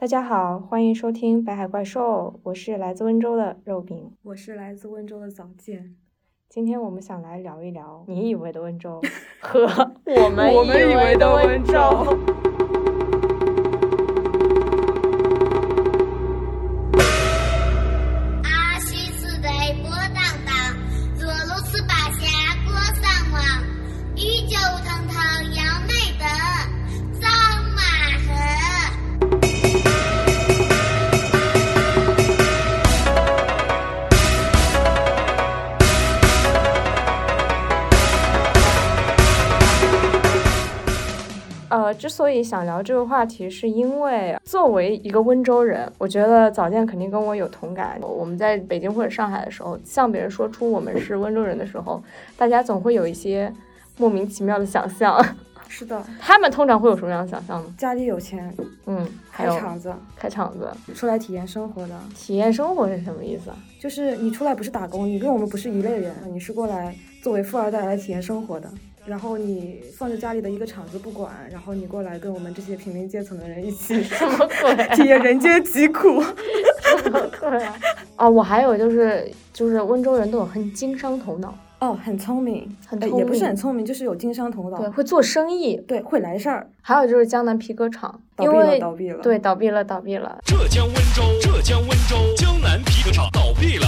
大家好，欢迎收听《北海怪兽》，我是来自温州的肉饼，我是来自温州的早见。今天我们想来聊一聊你以为的温州 和我们以为的温州。以想聊这个话题，是因为作为一个温州人，我觉得早见肯定跟我有同感。我们在北京或者上海的时候，向别人说出我们是温州人的时候，大家总会有一些莫名其妙的想象。是的，他们通常会有什么样的想象呢？家里有钱，嗯，开厂子，开厂子，出来体验生活的。体验生活是什么意思？就是你出来不是打工，你跟我们不是一类人，你是过来作为富二代来体验生活的。然后你放着家里的一个厂子不管，然后你过来跟我们这些平民阶层的人一起什么鬼？体验人间疾苦。什么鬼啊？哦，我还有就是就是温州人都有很经商头脑哦，很聪明，很聪明，也不是很聪明，就是有经商头脑，对，会做生意，对，会来事儿。还有就是江南皮革厂倒闭了，倒闭了，对，倒闭了，倒闭了。浙江温州，浙江温州江南皮革厂倒闭了。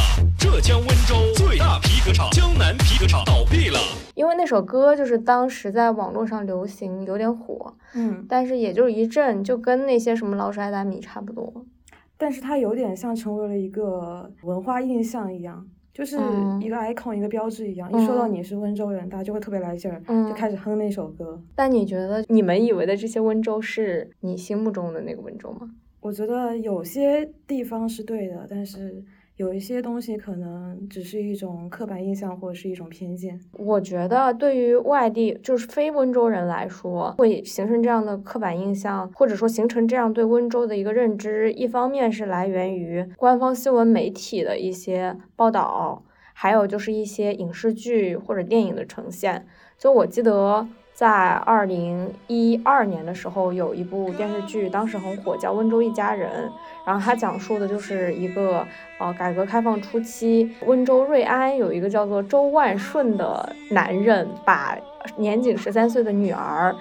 浙江温州最大皮革厂江南皮革厂倒闭了。因为那首歌就是当时在网络上流行，有点火，嗯，但是也就是一阵，就跟那些什么老鼠爱大米差不多。但是它有点像成为了一个文化印象一样，就是一个 icon，一个标志一样。一说到你是温州人，大家就会特别来劲儿，就开始哼那首歌。但你觉得你们以为的这些温州是你心目中的那个温州吗？我觉得有些地方是对的，但是。有一些东西可能只是一种刻板印象或者是一种偏见。我觉得对于外地就是非温州人来说，会形成这样的刻板印象，或者说形成这样对温州的一个认知，一方面是来源于官方新闻媒体的一些报道，还有就是一些影视剧或者电影的呈现。就我记得。在二零一二年的时候，有一部电视剧，当时很火，叫《温州一家人》。然后它讲述的就是一个呃，改革开放初期，温州瑞安有一个叫做周万顺的男人，把年仅十三岁的女儿。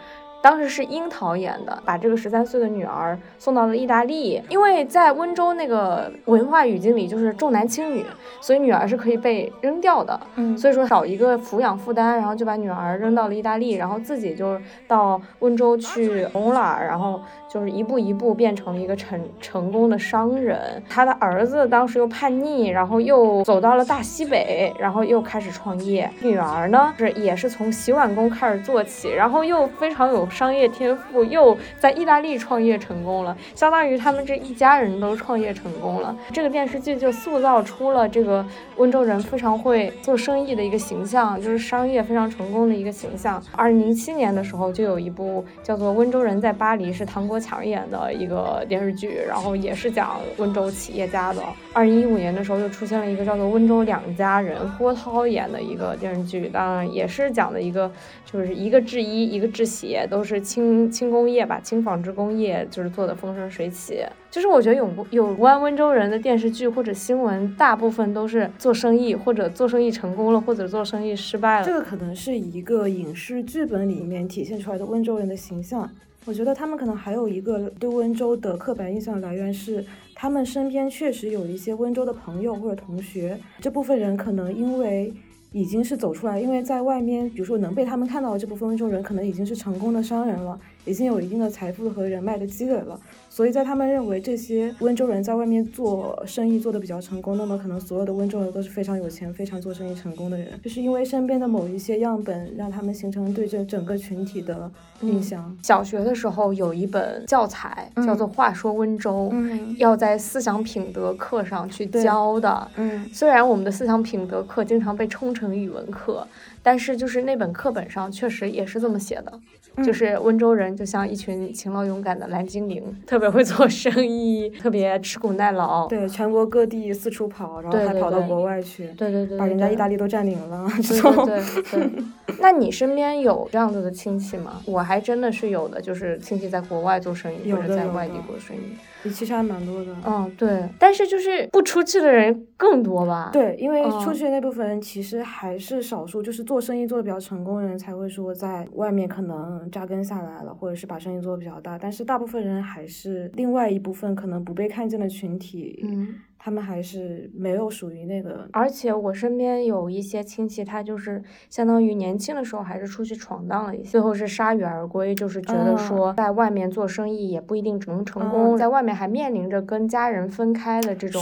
当时是樱桃演的，把这个十三岁的女儿送到了意大利，因为在温州那个文化语境里就是重男轻女，所以女儿是可以被扔掉的。嗯，所以说找一个抚养负担，然后就把女儿扔到了意大利，然后自己就到温州去红了，然后就是一步一步变成了一个成成功的商人。他的儿子当时又叛逆，然后又走到了大西北，然后又开始创业。女儿呢是也是从洗碗工开始做起，然后又非常有。商业天赋又在意大利创业成功了，相当于他们这一家人都创业成功了。这个电视剧就塑造出了这个温州人非常会做生意的一个形象，就是商业非常成功的一个形象。二零零七年的时候，就有一部叫做《温州人在巴黎》，是唐国强演的一个电视剧，然后也是讲温州企业家的。二零一五年的时候，又出现了一个叫做《温州两家人》，郭涛演的一个电视剧，当然也是讲的一个，就是一个制衣，一个制鞋，都。是轻轻工业吧，轻纺织工业就是做的风生水起。就是我觉得有有关温州人的电视剧或者新闻，大部分都是做生意，或者做生意成功了，或者做生意失败了。这个可能是一个影视剧本里面体现出来的温州人的形象。我觉得他们可能还有一个对温州的刻板印象来源是，他们身边确实有一些温州的朋友或者同学，这部分人可能因为。已经是走出来，因为在外面，比如说能被他们看到的这部分温州人，可能已经是成功的商人了，已经有一定的财富和人脉的积累了。所以在他们认为这些温州人在外面做生意做得比较成功，那么可能所有的温州人都是非常有钱、非常做生意成功的人，就是因为身边的某一些样本，让他们形成对这整个群体的印象。小学的时候有一本教材叫做《话说温州》，要在思想品德课上去教的。嗯，虽然我们的思想品德课经常被冲成语文课，但是就是那本课本上确实也是这么写的。就是温州人，就像一群勤劳勇敢的蓝精灵，特别会做生意，特别吃苦耐劳。对，全国各地四处跑，然后还跑到国外去，对对对，把人家意大利都占领了。对对对。那你身边有这样子的亲戚吗？我还真的是有的，就是亲戚在国外做生意或者在外地做生意。其实还蛮多的。嗯，对，但是就是不出去的人更多吧？，对，因为嗯出去的那部分人其实还是少数，就是做生意做的比较成功的人才会说在外面可能扎根下来了，或者是把生意做的比较大。但是大部分人还是另外一部分可能不被看见的群体，嗯。他们还是没有属于那个而且我身边有一些亲戚，他就是相当于年轻的时候还是出去闯荡了一些，最后是铩羽而归，就是觉得说在外面做生意也不一定能成功，嗯在外面还面临着跟家人分开的这种。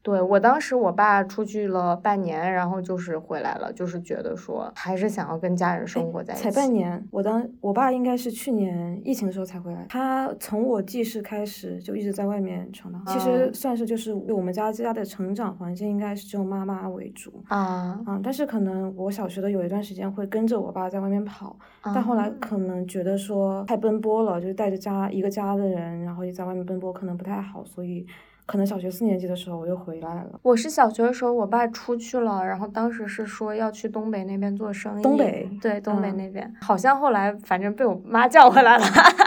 是对我当时我爸出去了半年，然后就是回来了，就是觉得说还是想要跟家人生活在一起。才半年，我当我爸应该是去年疫情的时候才回来。他从我记事开始就一直在外面闯荡，其实嗯算是就是我们家家的成长环境应该是只有妈妈为主。啊，啊，但是可能我小学的有一段时间会跟着我爸在外面跑，但后来啊可能觉得说太奔波了，就是带着家一个家的人，然后也在外面奔波，可能不太好，所以可能小学四年级的时候我又回来了。我是小学的时候，我爸出去了，然后当时是说要去东北那边做生意。东北对，东北嗯那边，好像后来反正被我妈叫回来了，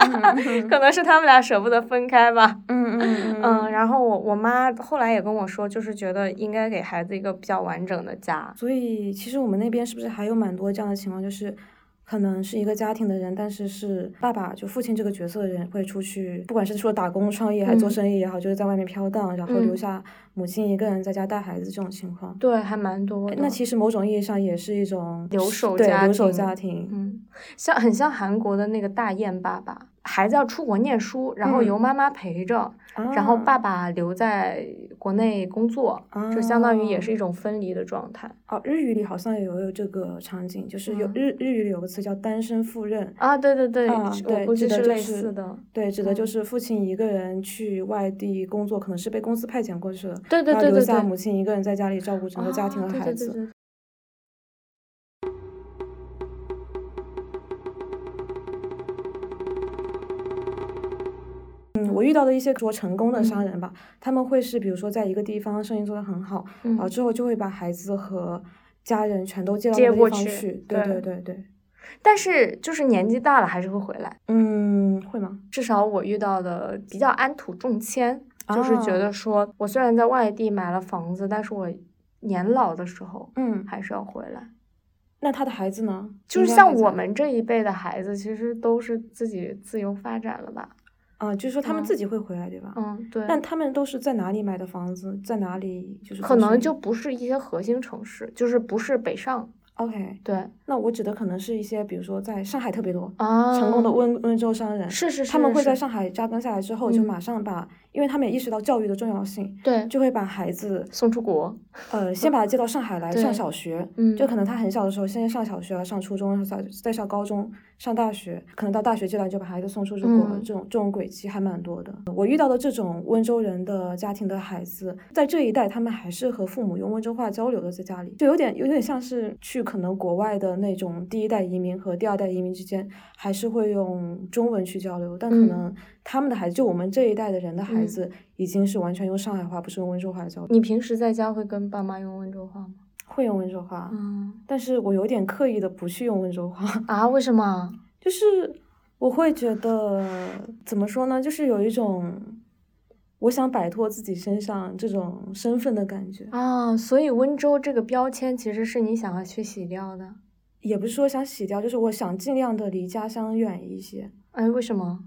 可能是他们俩舍不得分开吧。嗯嗯嗯嗯，然后我我妈后来也跟我说，就是觉得应该给孩子一个比较完整的家。所以其实我们那边是不是还有蛮多这样的情况，就是可能是一个家庭的人，但是是爸爸就父亲这个角色的人会出去，不管是说打工创业还是做嗯生意也好，就是在外面飘荡，然后留嗯下母亲一个人在家带孩子这种情况。对，还蛮多的。那其实某种意义上也是一种留守对家留守庭家庭。嗯，像很像韩国的那个大雁爸爸，孩子要出国念书，然后由嗯妈妈陪着，然后啊爸爸留在国内工作，就相当于也是哦一种分离的状态哦，日语里好像也有有这个场景，就是有嗯日日语里有个词叫单身赴任，啊。对对对，啊我对指的就是似的。对，指的就嗯是父亲一个人去外地工作，可能是被公司派遣过去的，对对对对对下母亲一个人在家里照顾整个家庭啊和孩子。对对对对嗯，我遇到的一些说成功的商嗯人吧，他们会是比如说在一个地方生意做得很好，然后嗯，之后就会把孩子和家人全都接到那个地方过去去。对对对对对，但是就是年纪大了还是会回来。嗯，会吗？至少我遇到的比较安土重迁，就是觉啊得说我虽然在外地买了房子，但是我年老的时候嗯，还是要回来。那他的孩子呢？就是像我们这一辈的孩子，其实都是自己自由发展了吧？啊，就是说他们嗯自己会回来，对吧？嗯，对。但他们都是在哪里买的房子，在哪里就是可能就不是一些核心城市，就是不是北上。OK。对那我指的可能是一些，比如说在上海特别多、啊，成功的温温州商人，是是是，他们会在上海扎根下来之后，就嗯马上把，因为他们也意识到教育的重要性，对。就会把孩子，送出国。呃，先把他接到上海来上小学，嗯，就可能他很小的时候先上小学、上初中、再再上高中、上大学，可能到大学阶段就把孩子送出国，嗯。这种这种轨迹还蛮多的。我遇到的这种温州人的家庭的孩子，在这一代他们还是和父母用温州话交流的，在家里。就有点有点像是去可能国外的那种第一代移民和第二代移民之间，还是会用中文去交流，但可嗯能他们的孩子，就我们这一代的人的孩嗯子，已经是完全用上海话，不是用温州话交流，你平时在家会跟爸妈用温州话吗？会用温州话。嗯但是我有点刻意的不去用温州话，啊，为什么？就是我会觉得怎么说呢，就是有一种我想摆脱自己身上这种身份的感觉，啊，所以温州这个标签其实是你想要去洗掉的。也不是说想洗掉，就是我想尽量的离家乡远一些，哎，为什么？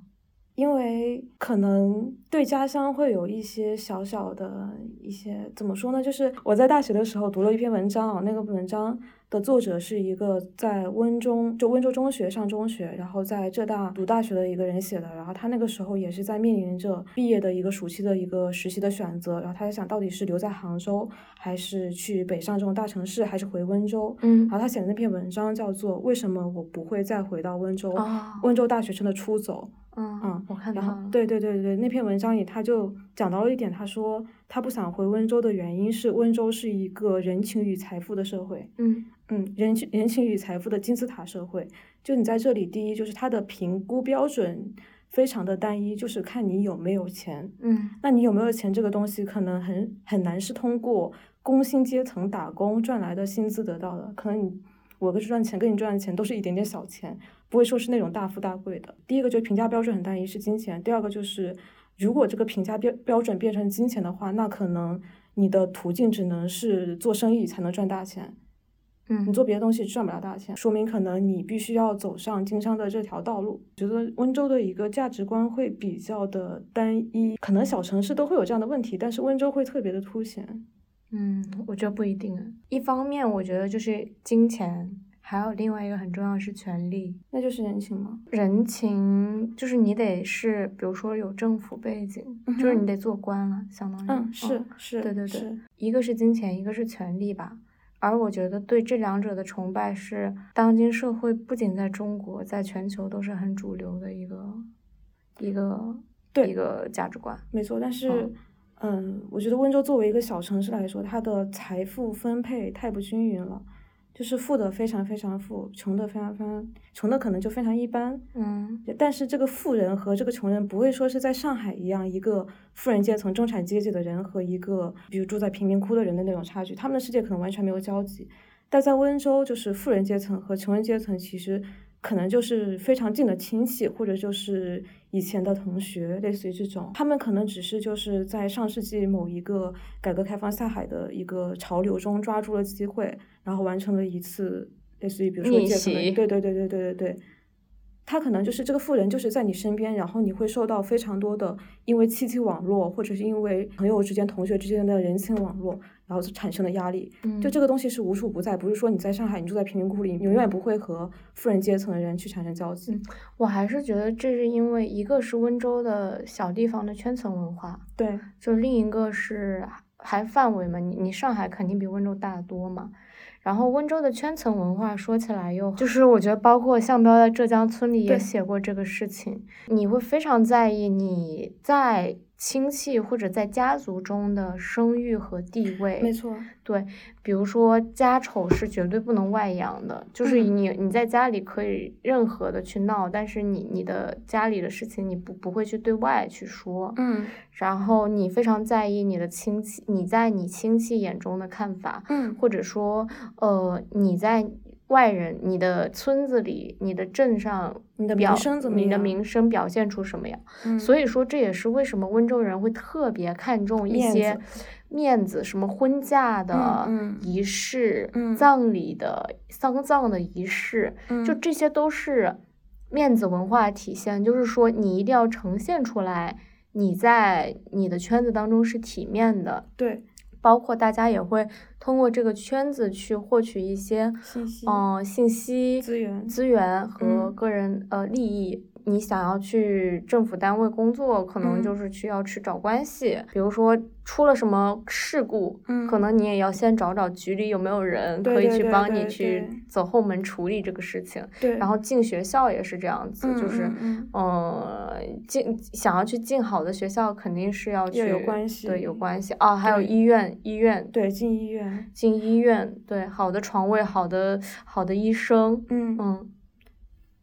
因为可能对家乡会有一些小小的一些怎么说呢？就是我在大学的时候读了一篇文章啊，那个文章的作者是一个在温中就温州中学上中学，然后在浙大读大学的一个人写的。然后他那个时候也是在面临着毕业的一个暑期的一个实习的选择，然后他在想到底是留在杭州，还是去北上这种大城市，还是回温州。嗯然后他写的那篇文章叫做《为什么我不会再回到温州》，啊，温州大学生的出走。嗯嗯，我看到然后。，对对对对，那篇文章里他就讲到了一点，他说他不想回温州的原因是温州是一个人情与财富的社会，嗯嗯，人情人情与财富的金字塔社会。就你在这里，第一就是它的评估标准非常的单一，就是看你有没有钱。嗯那你有没有钱这个东西，可能很很难是通过工薪阶层打工赚来的薪资得到的，可能你我跟赚钱跟你赚的钱都是一点点小钱，不会说是那种大富大贵的。第一个就是评价标准很单一，是金钱；第二个就是，如果这个评价标标准变成金钱的话，那可能你的途径只能是做生意才能赚大钱。嗯你做别的东西赚不了大钱，说明可能你必须要走上经商的这条道路。觉得温州的一个价值观会比较的单一，可能小城市都会有这样的问题，但是温州会特别的凸显。嗯，我觉得不一定啊。一方面，我觉得就是金钱，还有另外一个很重要的是权利。那就是人情吗？人情就是你得是，比如说有政府背景，就是你得做官了，相当于。嗯，是是，对对对，一个是金钱，一个是权利吧。而我觉得对这两者的崇拜是当今社会不仅在中国，在全球都是很主流的一个一个对一个价值观。没错。但是，嗯嗯，我觉得温州作为一个小城市来说，它的财富分配太不均匀了。就是富的非常非常富，穷的非常非常穷的可能就非常一般。嗯但是这个富人和这个穷人不会说是在上海一样，一个富人阶层、中产阶级的人和一个比如住在贫民窟的人的那种差距，他们的世界可能完全没有交集。但在温州，就是富人阶层和穷人阶层其实可能就是非常近的亲戚，或者就是以前的同学，类似于这种。他们可能只是就是在上世纪某一个改革开放下海的一个潮流中抓住了机会，然后完成了一次类似于比如说逆借可能对对对对对对对。他可能就是这个富人，就是在你身边，然后你会受到非常多的因为亲戚网络，或者是因为朋友之间、同学之间的人情网络，然后产生的压力。嗯，就这个东西是无处不在，不是说你在上海，你住在贫民窟里，你永远不会和富人阶层的人去产生交集。嗯我还是觉得这是因为一个是温州的小地方的圈层文化，对，就另一个是还范围嘛，你你上海肯定比温州大得多嘛。然后温州的圈层文化说起来又就是我觉得包括向彪在浙江村里也写过这个事情，你会非常在意你在亲戚或者在家族中的声誉和地位。没错，对，比如说家丑是绝对不能外扬的，就是嗯。你你在家里可以任何的去闹，但是你你的家里的事情你不不会去对外去说，嗯。然后你非常在意你的亲戚，你在你亲戚眼中的看法，嗯。或者说呃你在外人、你的村子里、你的镇上你的表名声怎么你的名声表现出什么样？嗯，所以说，这也是为什么温州人会特别看重一面些子面子，什么婚嫁的嗯仪式、嗯葬礼的丧葬的仪式，就嗯这些都是面子文化体现。就是说，你一定要呈现出来，你在你的圈子当中是体面的，对包括大家也会通过这个圈子去获取一些信息嗯、信息、资源资源和嗯个人、呃利益。你想要去政府单位工作，可能嗯。就是需要去找关系，比如说出了什么事故，嗯。可能你也要先找找局里有没有人可以去帮你去走后门处理这个事情。对，然后进学校也是这样子，嗯就是嗯嗯。呃进想要去进好的学校，肯定是要去有关系对，有关系。啊，还有医院，医院。对进医院，进医院，对，好的床位，好的好的医生，嗯。嗯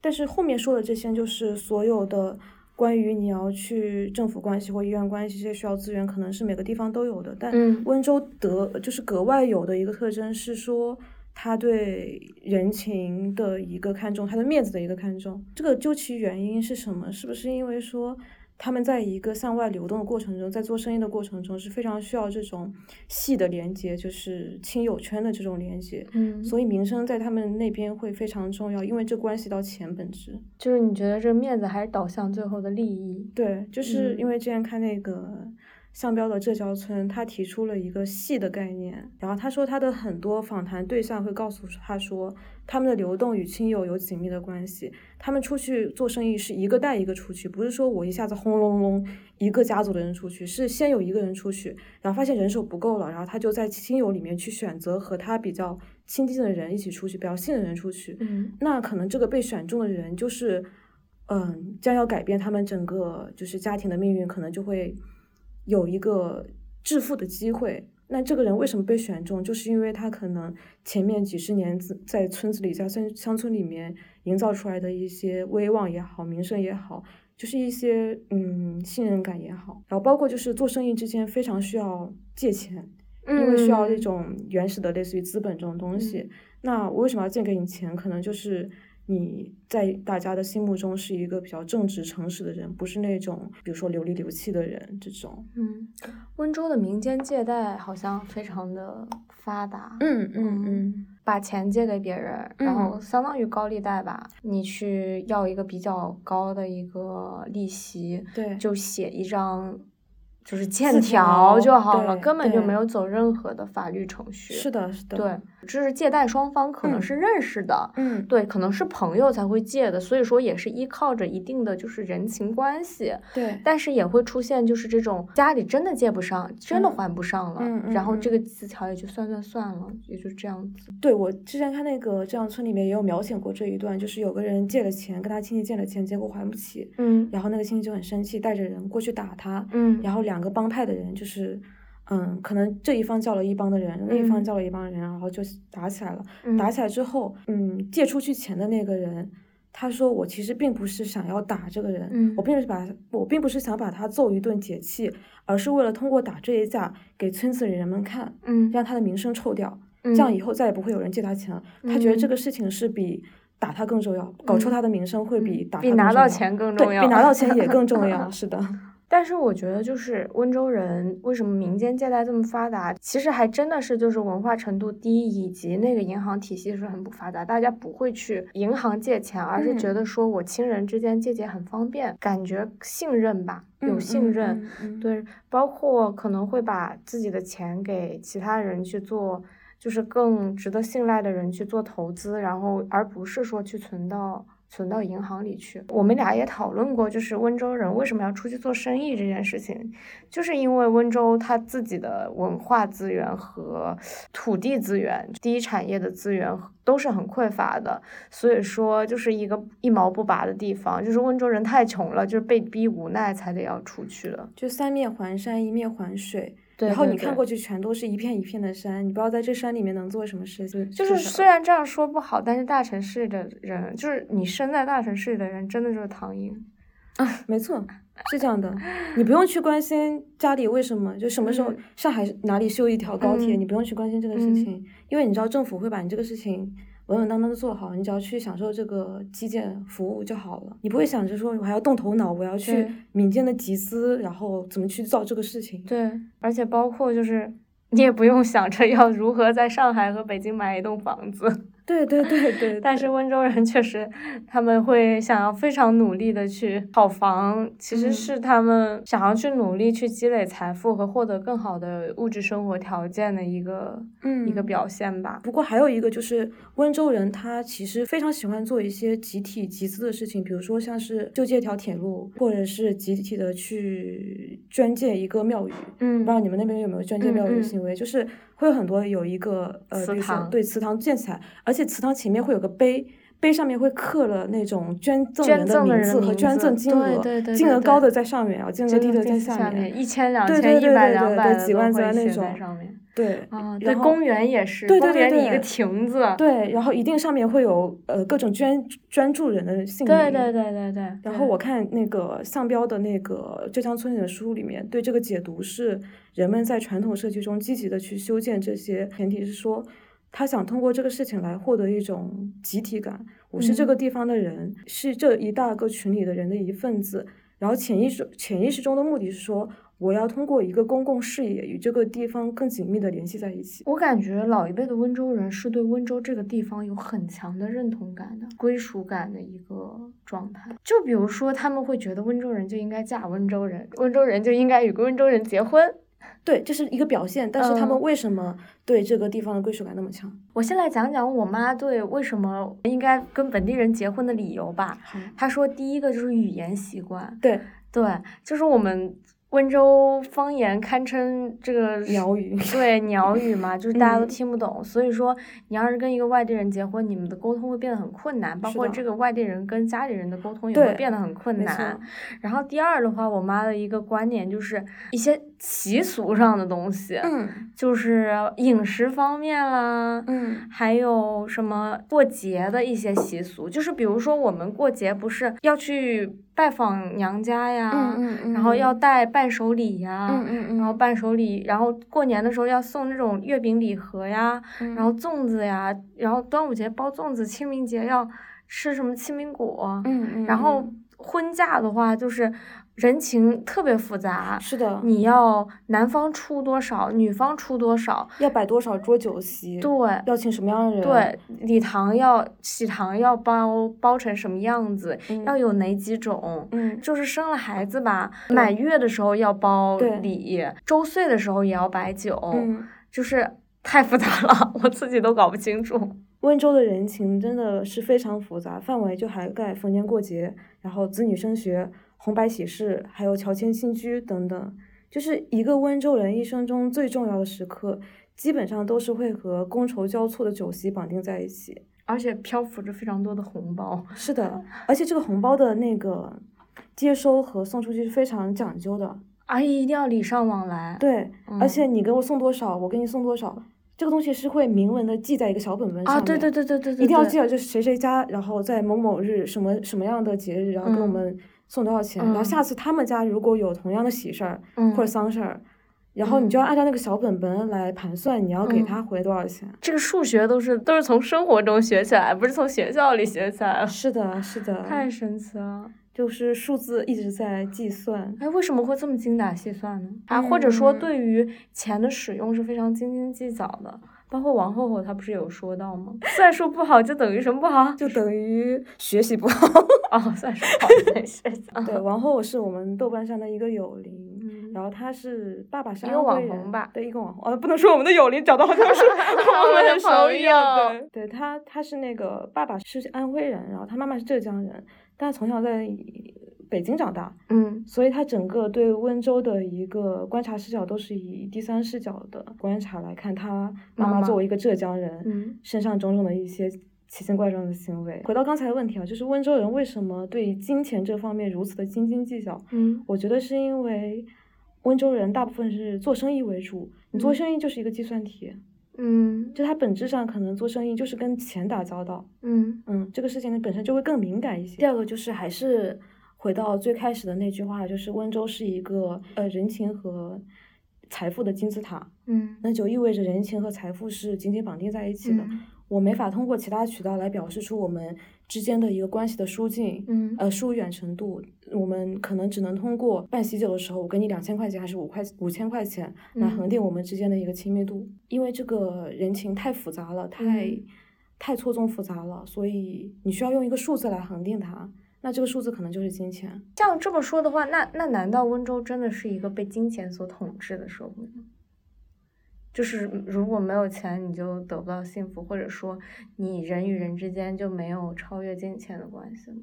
但是后面说的这些，就是所有的关于你要去政府关系或医院关系这些需要资源，可能是每个地方都有的。但嗯温州得就是格外有的一个特征是说，他对人情的一个看重，他对面子的一个看重。这个究其原因是什么？是不是因为说？他们在一个向外流动的过程中，在做生意的过程中是非常需要这种细的连接，就是亲友圈的这种连接。嗯，所以名声在他们那边会非常重要，因为这关系到钱本质。就是你觉得这面子还是导向最后的利益？对，就是因嗯为之前看那个向标的浙交村，他提出了一个系的概念，然后他说他的很多访谈对象会告诉他说，他们的流动与亲友有紧密的关系，他们出去做生意是一个带一个出去，不是说我一下子轰隆隆一个家族的人出去，是先有一个人出去，然后发现人手不够了，然后他就在亲友里面去选择和他比较亲近的人一起出去，比较信的人出去，嗯。那可能这个被选中的人就是，嗯，将要改变他们整个就是家庭的命运，可能就会有一个致富的机会。那这个人为什么被选中？就是因为他可能前面几十年自在村子里，在乡乡村里面营造出来的一些威望也好，名声也好，就是一些嗯信任感也好，然后包括就是做生意之间非常需要借钱，因为需要这嗯种原始的类似于资本这种东西。那我为什么要借给你钱？可能就是你在大家的心目中是一个比较正直诚实的人，不是那种比如说流里流气的人这种。嗯，温州的民间借贷好像非常的发达。嗯嗯嗯，把钱借给别人，然后相当于高利贷吧，你去要一个比较高的一个利息，对，就写一张。就是欠条条就好了，根本就没有走任何的法律程序。是的，是的，对，这是借贷双方可能嗯是认识的，嗯，对，可能是朋友才会借的，所以说也是依靠着一定的就是人情关系，对，但是也会出现就是这种家里真的借不上，真的嗯还不上了，然后这嗯个字条也就算算算了，也就这样子。对我之前看那个《这样村》里面也有描写过这一段，就是有个人借了钱，跟他亲戚借了钱，结果还不起，嗯然后那个亲戚就很生气，带着人过去打他，嗯，然后两个帮派的人就是，嗯，可能这一方叫了一帮的人，另一方嗯叫了一帮人，然后就打起来了。嗯打起来之后，嗯，借出去钱的那个人，他说我其实并不是想要打这个人，嗯我并不是把我并不是想把他揍一顿解气，而是为了通过打这一架给村子里人们看，嗯让他的名声臭掉，嗯这样以后再也不会有人借他钱了。他觉得这嗯个事情是比。打他更重要，搞臭嗯他的名声会比嗯打他比拿到钱更重要对比拿到钱也更重要。是的，但是我觉得，就是温州人为什么民间借贷这么发达，其实还真的是就是文化程度低，以及那个银行体系是很不发达，大家不会去银行借钱，而是觉嗯得说我亲人之间借钱很方便，感觉信任吧，有信任。嗯嗯对，包括可能会把自己的钱给其他人去做，就是更值得信赖的人去做投资，然后而不是说去存到存到银行里去。我们俩也讨论过，就是温州人为什么要出去做生意这件事情，就是因为温州它自己的文化资源和土地资源、第一产业的资源都是很匮乏的，所以说就是一个一毛不拔的地方。就是温州人太穷了，就是被逼无奈才得要出去了。就三面环山，一面环水，对然后你看过去全都是一片一片的山，你不知道在这山里面能做什么事情。就是虽然这样说不好，但是大城市的人，就是你生在大城市里的人，真的就是躺赢。啊 没错，是这样的，你不用去关心家里为什么，就什么时候嗯上海哪里修一条高铁，嗯你不用去关心这个事嗯情，因为你知道政府会把你这个事情稳稳当当的做好，你只要去享受这个基建服务就好了，你不会想着说我还要动头脑，我要去民间的集资，然后怎么去造这个事情。对，而且包括就是你也不用想着要如何在上海和北京买一栋房子，对对对对，但是温州人确实他们会想要非常努力的去炒房，其实嗯是他们想要去努力去积累财富和获得更好的物质生活条件的一个、嗯一个表现吧。不过还有一个就是温州人，他其实非常喜欢做一些集体集资的事情，比如说像是修建一条铁路，或者是集体的去捐建一个庙宇。嗯不知道你们那边有没有捐建庙宇的行为？就是会有很多有一个呃，祠比如说堂对祠堂建起来，而且祠堂前面会有个碑。碑上面会刻了那种捐赠人的名字和捐赠金额，对对对金额高的在上面，然后金额低的在下面。一千、两对千、一百、对对对两百的对对几万都会写字那种。对，啊，对，然后公园也是，对对对公园里一个对亭子。对，然后一定上面会有呃各种捐捐助人的姓名。对对对对对。然后我看那个向标的那个《浙江村里的书》里面对这个解读是，人们在传统社区中积极的去修建这些，前提是说他想通过这个事情来获得一种集体感，我是这嗯个地方的人，是这一大个群里的人的一份子。然后潜意识潜意识中的目的是说，我要通过一个公共视野与这个地方更紧密的联系在一起。我感觉老一辈的温州人是对温州这个地方有很强的认同感的、归属感的一个状态。就比如说，他们会觉得温州人就应该嫁温州人，温州人就应该与温州人结婚。对，这是一个表现，但是他们嗯为什么对这个地方的归属感那么强？我先来讲讲我妈对为什么应该跟本地人结婚的理由吧。好，她说，第一个就是语言习惯，对，对，就是我们温州方言堪称这个鸟语对鸟语嘛，就是大家都嗯听不懂，所以说你要是跟一个外地人结婚，你们的沟通会变得很困难，包括这个外地人跟家里人的沟通也会变得很困难。然后第二的话，我妈的一个观点就是一些习俗上的东西，嗯就是饮食方面啦，嗯还有什么过节的一些习俗，就是比如说我们过节不是要去拜访娘家呀，嗯嗯，然后要带伴手礼呀，嗯嗯嗯，然后伴手礼，然后过年的时候要送那种月饼礼盒呀，嗯然后粽子呀，然后端午节包粽子，清明节要吃什么清明果，嗯嗯，然后嗯婚嫁的话就是人情特别复杂，是的，你要男方出多少，女方出多少，要摆多少桌酒席，对。要请什么样的人，对，礼堂要喜堂要包包成什么样子，嗯要有哪几种，嗯，就是生了孩子吧，满月的时候要包礼，周岁的时候也要摆酒，嗯，就是太复杂了，我自己都搞不清楚。温州的人情真的是非常复杂，范围就涵盖逢年过节，然后子女升学、红白喜事，还有乔迁新居等等。就是一个温州人一生中最重要的时刻，基本上都是会和觥筹交错的酒席绑定在一起。而且漂浮着非常多的红包，是的，而且这个红包的那个接收和送出去是非常讲究的。阿姨一定要礼尚往来。，对，嗯而且你给我送多少，我给你送多少，这个东西是会明文的记在一个小本本上啊，对对对对对对，对一定要记得就是谁谁家，然后在某某日什么什么样的节日，然后给我嗯们送多少钱，然后嗯下次他们家如果有同样的喜事儿嗯或者丧事儿，然后你就要按照那个小本本来盘算你要给嗯他回多少钱。这个数学都是都是从生活中学起来，不是从学校里学起来，是的，是的，太神奇了。就是数字一直在计算。哎，为什么会这么精打细算呢？啊，或者说嗯对于钱的使用是非常斤斤计较的。包括王后后她不是有说到吗？算术不好就等于什么不好？就等于学习不好。哦，算术不好对是 对，王后是我们豆瓣上的一个友邻，嗯然后他是爸爸是一个网安徽人红吧对，一个网红，呃，不能说我们的友邻，长得好像是 我们的朋一样。友对，对他他是那个爸爸是安徽人，然后他妈妈是浙江人，但他从小在北京长大，嗯所以他整个对温州的一个观察视角都是以第三视角的观察来看他妈妈作为一个浙江人，嗯身上种种的一些奇形怪状的行为。回到刚才的问题啊，就是温州人为什么对金钱这方面如此的斤斤计较？嗯我觉得是因为温州人大部分是做生意为主，你做嗯生意就是一个计算题，嗯就他本质上可能做生意就是跟钱打交道，嗯嗯，这个事情呢本身就会更敏感一些。第二个就是还是回到最开始的那句话，就是温州是一个呃人情和财富的金字塔，嗯那就意味着人情和财富是紧紧绑定在一起的。嗯我没法通过其他渠道来表示出我们之间的一个关系的疏近，嗯呃疏远程度。我们可能只能通过办喜酒的时候，我给你两千块钱还是五块五千块钱来嗯恒定我们之间的一个亲密度，因为这个人情太复杂了，太、嗯太错综复杂了，所以你需要用一个数字来恒定它。那这个数字可能就是金钱。像这么说的话，那那难道温州真的是一个被金钱所统治的社会吗？就是如果没有钱，你就得不到幸福，或者说你人与人之间就没有超越金钱的关系吗？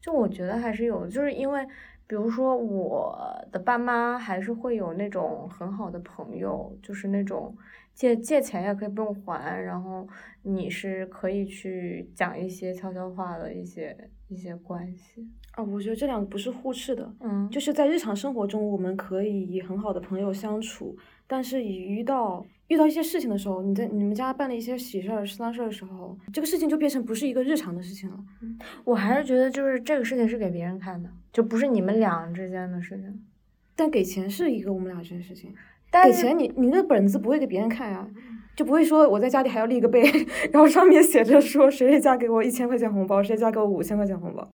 就我觉得还是有，就是因为比如说我的爸妈还是会有那种很好的朋友，就是那种借借钱也可以不用还，然后你是可以去讲一些悄悄话的一些一些关系。啊，我觉得这两个不是互斥的，嗯，就是在日常生活中，我们可以以很好的朋友相处，但是以遇到遇到一些事情的时候，你在你们家办了一些喜事儿、丧事儿的时候，这个事情就变成不是一个日常的事情了。我还是觉得就是这个事情是给别人看的，就不是你们俩之间的事情。但给钱是一个我们俩之间的事情，但给钱你你那本子不会给别人看呀，就不会说我在家里还要立个碑，然后上面写着说谁谁家给我一千块钱红包，谁家给我五千块钱红包。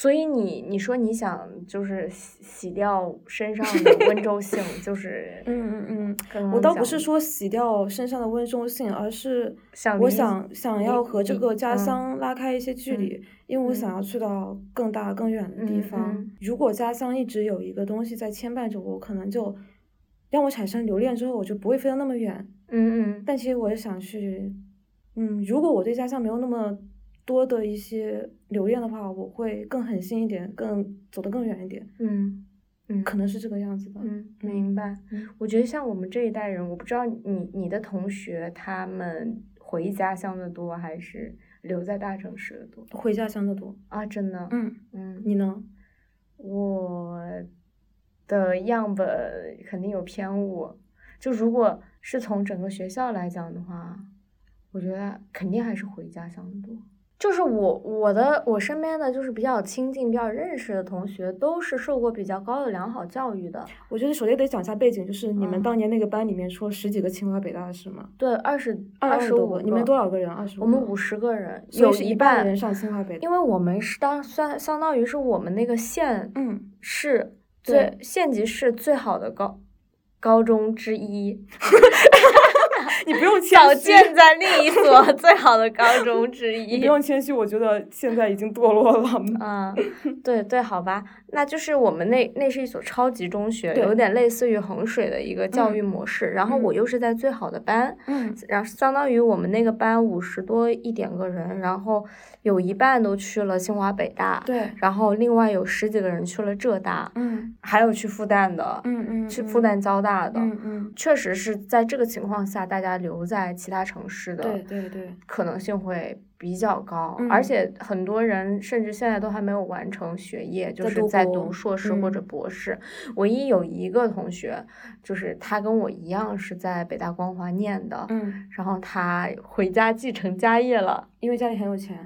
所以你你说你想就是洗洗掉身上的温 州性，就是嗯嗯嗯，我倒不是说洗掉身上的温州性，而是想我想想要和这个家嗯乡拉开一些距嗯离，因为我想嗯要去到更大更远的地嗯方。嗯如果家乡一直有一个东西在牵绊着我，可能就让我产生留恋之后，我就不会飞得那么远。嗯嗯但其实我也想去，嗯，如果我对家乡没有那么多的一些留恋的话，我会更狠心一点，更走得更远一点，嗯嗯，可能是这个样子吧。嗯，明白。嗯我觉得像我们这一代人，我不知道你你的同学他们回家乡的多，还是留在大城市的多回家乡的多。啊？真的，嗯，嗯，你呢？我的样本肯定有偏误。就如果是从整个学校来讲的话，我觉得肯定还是回家乡的多。就是我我的我身边的就是比较亲近、比较认识的同学，都是受过比较高的良好教育的。我觉得首先得讲一下背景，就是你们嗯当年那个班里面出了十几个清华北大的是吗？对，二十二十五个，你们多少个人？二十五。我们五，十个人，有一半人上清华北大。因为我们是当算相当于是我们那个县嗯，市最县级市最好的高高中之一，你不用谦小虚，建在另一所 最好的高中之你一不。用谦虚，我觉得现在已经堕落了。嗯，对对，好吧，那就是我们那那是一所超级中学，有点类似于衡水的一个教育嗯模式。然后我嗯又是在最好的班，嗯然后相当于我们那个班五十多一点个人，然后有一半都去了清华北大，对，然后另外有十几个人去了浙大，嗯还有去复旦的，嗯嗯，去复旦交大的。嗯嗯，确实是在这个情况下，大家留在其他城市的对对对，可能性会比较高，而嗯且很多人甚至现在都还没有完成学业，就是在读硕士或者嗯博士。唯一有一个同学，就是他跟我一样是在北大光华念的，嗯，然后他回家继承家业了。因为家里很有钱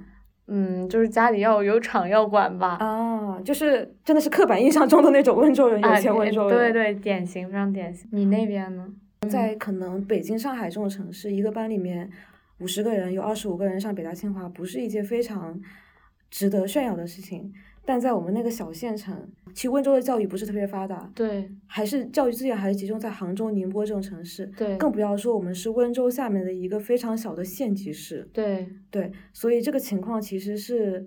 嗯，就是家里要有厂要管吧，啊，就是真的是刻板印象中的那种温州人，有啊钱温州人。对对，典型，非常典型。你那边呢？在可能北京、上海这种城市，一个班里面五十个人，有二十五个人上北大、清华，不是一件非常值得炫耀的事情。但在我们那个小县城，其实温州的教育不是特别发达，对还是教育资源还是集中在杭州、宁波这种城市。对，更不要说我们是温州下面的一个非常小的县级市，对对，所以这个情况其实是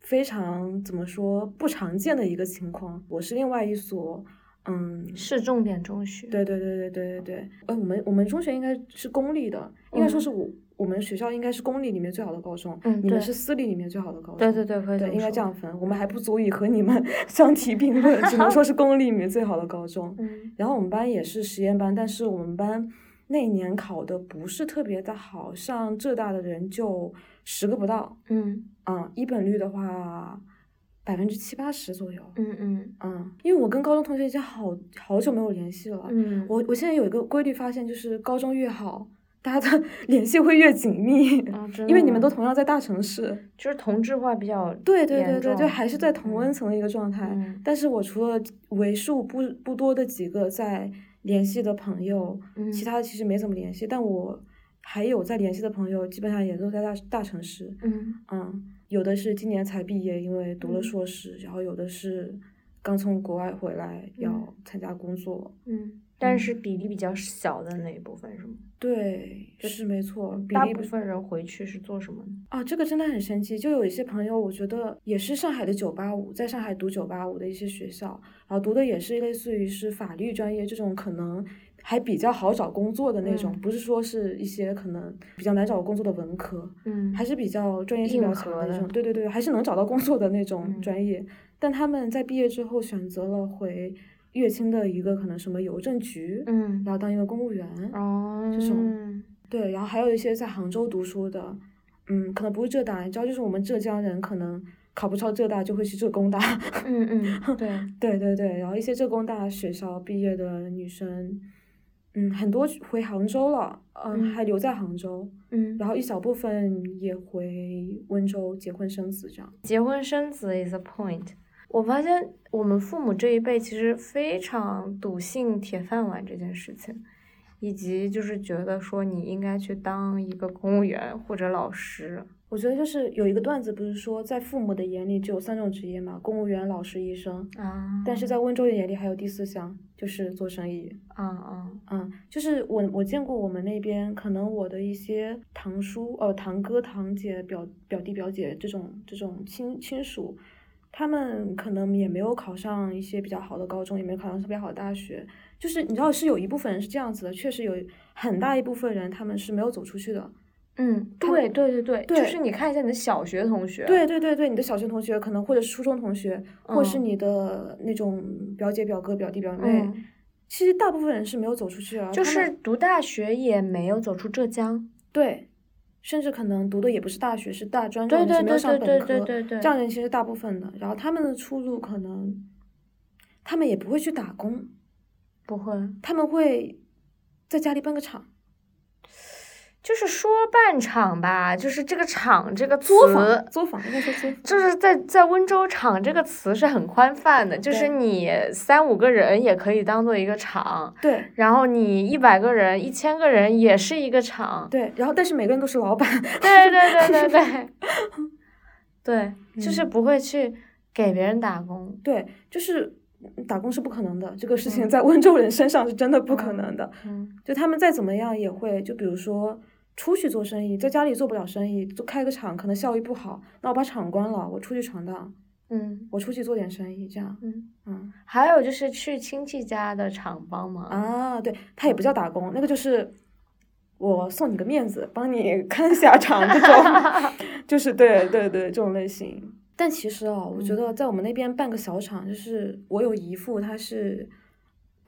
非常怎么说不常见的一个情况。我是另外一所，嗯，市重点中学。对对对对对对对，呃，我们我们中学应该是公立的，应该说嗯是我我们学校应该是公立里面最好的高中，嗯你们是私立里面最好的高中，对对对，可以对，应该这样分，我们还不足以和你们 相提并论，只能说是公立里面最好的高中。嗯然后我们班也是实验班，但是我们班那年考的不是特别的好，上浙大的人就十个不到，嗯啊、一本率的话百分之七八十左右，嗯嗯嗯，因为我跟高中同学已经好好久没有联系了，嗯，我我现在有一个规律发现，就是高中越好，大家的 联系会越紧密，啊真因为你们都同样在大城市。就是同质化比较对对严对对，就还是在同温嗯层的一个状态。嗯但是我除了为数不不多的几个在联系的朋友，嗯其他的其实没怎么联系。但我还有在联系的朋友，基本上也都在大大城市。嗯嗯，有的是今年才毕业，因为读了嗯硕士，然后有的是刚从国外回来嗯要参加工作。嗯，但是比例比较小的那一部分是吗？对，是没错，比例不大部分人回去是做什么呢？啊，这个真的很神奇。就有一些朋友，我觉得也是上海的九八五，在上海读九八五的一些学校，然后读的也是类似于是法律专业这种可能还比较好找工作的那种，嗯不是说是一些可能比较难找工作的文科，嗯还是比较专业性比较强的那种。对对对，还是能找到工作的那种嗯专业。但他们在毕业之后选择了回乐清的一个可能什么邮政局，嗯然后当一个公务员。哦，这种对，然后还有一些在杭州读书的，嗯，可能不是浙大，你知道，就是我们浙江人可能考不上浙大就会去浙工大，嗯嗯 对，对对对，然后一些浙工大学校毕业的女生，嗯，很多回杭州了，嗯，嗯还留在杭州，嗯，然后一小部分也回温州结婚生子这样。结婚生子 is a point。我发现我们父母这一辈其实非常笃信铁饭碗这件事情，以及就是觉得说你应该去当一个公务员或者老师。我觉得就是有一个段子，不是说在父母的眼里只有三种职业嘛，公务员、老师、医生，啊，但是在温州人眼里还有第四项，就是做生意。啊啊，嗯，就是我我见过我们那边可能我的一些堂叔、呃堂哥、堂姐、表表弟、表姐这种这种亲亲属，他们可能也没有考上一些比较好的高中，也没有考上特别好的大学。就是你知道是有一部分人是这样子的，确实有很大一部分人他们是没有走出去的。嗯，对对对对，就是你看一下你的小学同学，对对对对，你的小学同学可能或者是初中同学，或是嗯你的那种表姐、表哥、表弟、表妹，嗯，其实大部分人是没有走出去啊，就是读大学也没有走出浙江。对，甚至可能读的也不是大学，是大专这对对对对对对对对，这样人其实大部分的。然后他们的出路可能，他们也不会去打工，不会。他们会在家里办个厂。就是说办厂吧，就是这个厂这个词，作坊，作坊应该说作坊。就是在在温州厂这个词是很宽泛的，就是你三五个人也可以当做一个厂，对然后你一百个人、一千个人也是一个厂。对，然后但是每个人都是老板。对对对对对，对，就是嗯不会去给别人打工。对，就是嗯打工是不可能的，这个事情嗯在温州人身上是真的不可能的。嗯就他们再怎么样也会，就比如说出去做生意，在家里做不了生意，就开个厂可能效益不好，那我把厂关了，我出去闯荡，嗯我出去做点生意，这样，嗯，嗯还有就是去亲戚家的厂帮忙。啊，对，他也不叫打工，那个就是。我送你个面子，帮你看下厂，这种 就是对对对这种类型。但其实啊，我觉得在我们那边办个小厂，就是我有姨父，他是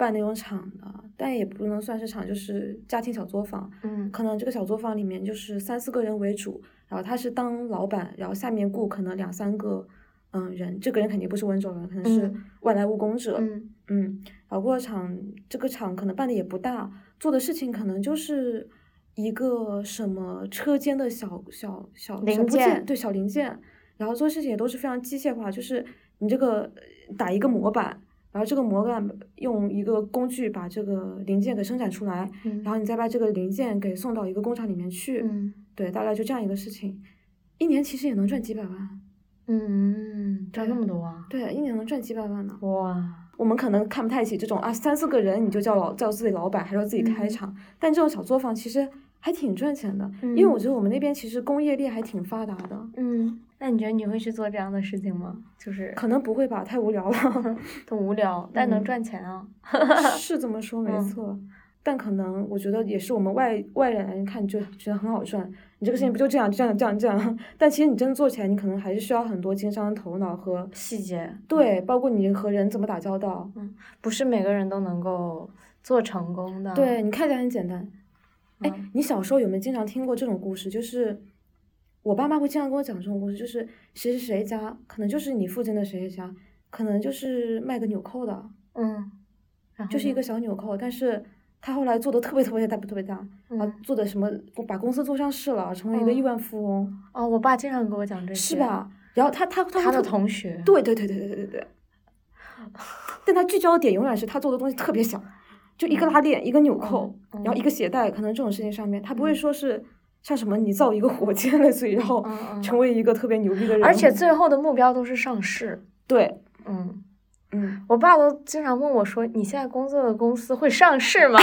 办那种厂的，但也不能算是厂，就是家庭小作坊。嗯可能这个小作坊里面就是三四个人为主，然后他是当老板，然后下面雇可能两三个嗯人，这个人肯定不是温州人，可能是嗯外来务工者。嗯嗯，然后过厂这个厂可能办的也不大，做的事情可能就是一个什么车间的小小小零件对小零件，然后做事情也都是非常机械化，就是你这个呃打一个模板。然后这个模板用一个工具把这个零件给生产出来，嗯，然后你再把这个零件给送到一个工厂里面去，嗯对，大概就这样一个事情，一年其实也能赚几百万，嗯，赚那么多啊！对，一年能赚几百万呢。哇，我们可能看不太起这种啊，三四个人你就叫老叫自己老板，还要自己开嗯厂，但这种小作坊其实还挺赚钱的，因为我嗯觉得我们那边其实工业链还挺发达的，嗯，那你觉得你会去做这样的事情吗？就是可能不会吧，太无聊了，很无聊，但能嗯赚钱啊。是这么说没嗯错。但可能我觉得也是我们外外人看就觉得很好赚，你这个事情不就这样这样这样这样？但其实你真的做起来，你可能还是需要很多经商头脑和细节对，包括你和人怎么打交道。嗯不是每个人都能够做成功的。对你看起来很简单。哎嗯，你小时候有没有经常听过这种故事？就是我爸妈会经常跟我讲这种故事，就是谁谁谁家，可能就是你附近的谁谁家，可能就是卖个纽扣的，嗯，然后就是一个小纽扣，但是他后来做的特别特别大，特别大，然做的什么，把公司做上市了，成为一个嗯亿万富翁，哦，我爸经常跟我讲这些，是？吧？然后他他他他的同学，对对对对对对对对。但他聚焦的点永远是他做的东西特别小，就一个拉链、一个纽扣，嗯然后一个鞋带，可能这种事情上面，他不会说是像什么你造一个火箭类似于，然后成为一个特别牛逼的人物。而且最后的目标都是上市。对，嗯，嗯，我爸都经常问我说：“你现在工作的公司会上市吗？”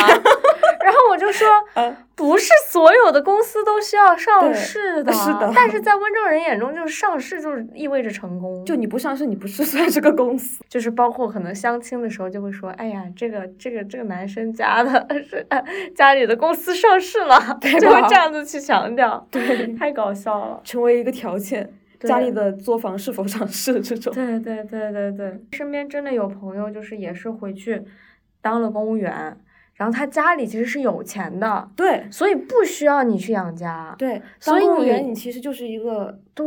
然后我就说呃：“不是所有的公司都需要上市的，是的但是在温州人眼中，就是上市就是意味着成功。就你不上市，你不是算是个公司。就是包括可能相亲的时候就会说：‘哎呀，这个这个这个男生家的是 家里的公司上市了’，就会这样子去强调，对太搞笑了。成为一个条件，家里的作坊是否上市这种。对对对对对，身边真的有朋友就是也是回去当了公务员，然后他家里其实是有钱的，对所以不需要你去养家。对，所以当公务员你你其实就是一个对，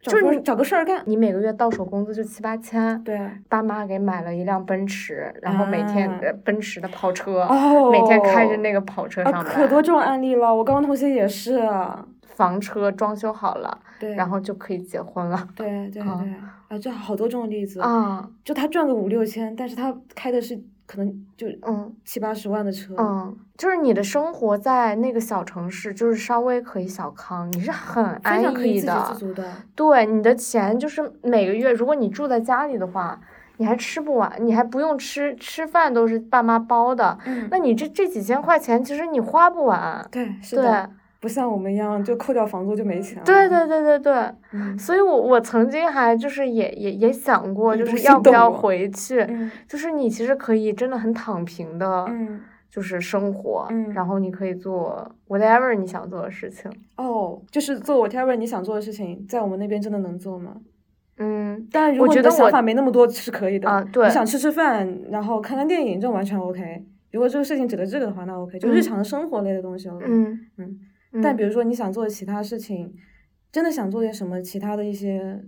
就是你找个事儿干。你每个月到手工资就七八千，对，爸妈给买了一辆奔驰，然后每天、奔驰的跑车，哦，每天开着那个跑车啊，上班，可多这种案例了。我高中同学也是，啊房车装修好了，对，然后就可以结婚了。对 对啊对，啊，就好多这种例子。啊，就他赚个五六千，但是他开的是可能就嗯七八十万的车。嗯，就是你的生活在那个小城市，就是稍微可以小康，你是很安逸常可以自。自足的。对，你的钱就是每个月，如果你住在家里的话，你还吃不完，你还不用吃吃饭都是爸妈包的，嗯，那你这这几千块钱其实你花不完。对，是，的，不像我们一样就扣掉房租就没钱了。对对对对对，嗯所以我我曾经还就是也也也想过，就是要不要回去，嗯就是你其实可以真的很躺平的，嗯，就是生活，嗯然后你可以做 whatever 你想做的事情。哦，就是做 whatever 你想做的事情，在我们那边真的能做吗？嗯，当然，如果你的想我觉得我法没那么多是可以的啊对你想吃吃饭，然后看看电影，这种完全 OK。如果这个事情指的这个的话，那 OK，就日嗯常生活类的东西 OK。嗯嗯嗯，但比如说你想做其他事情，真的想做点什么其他的一些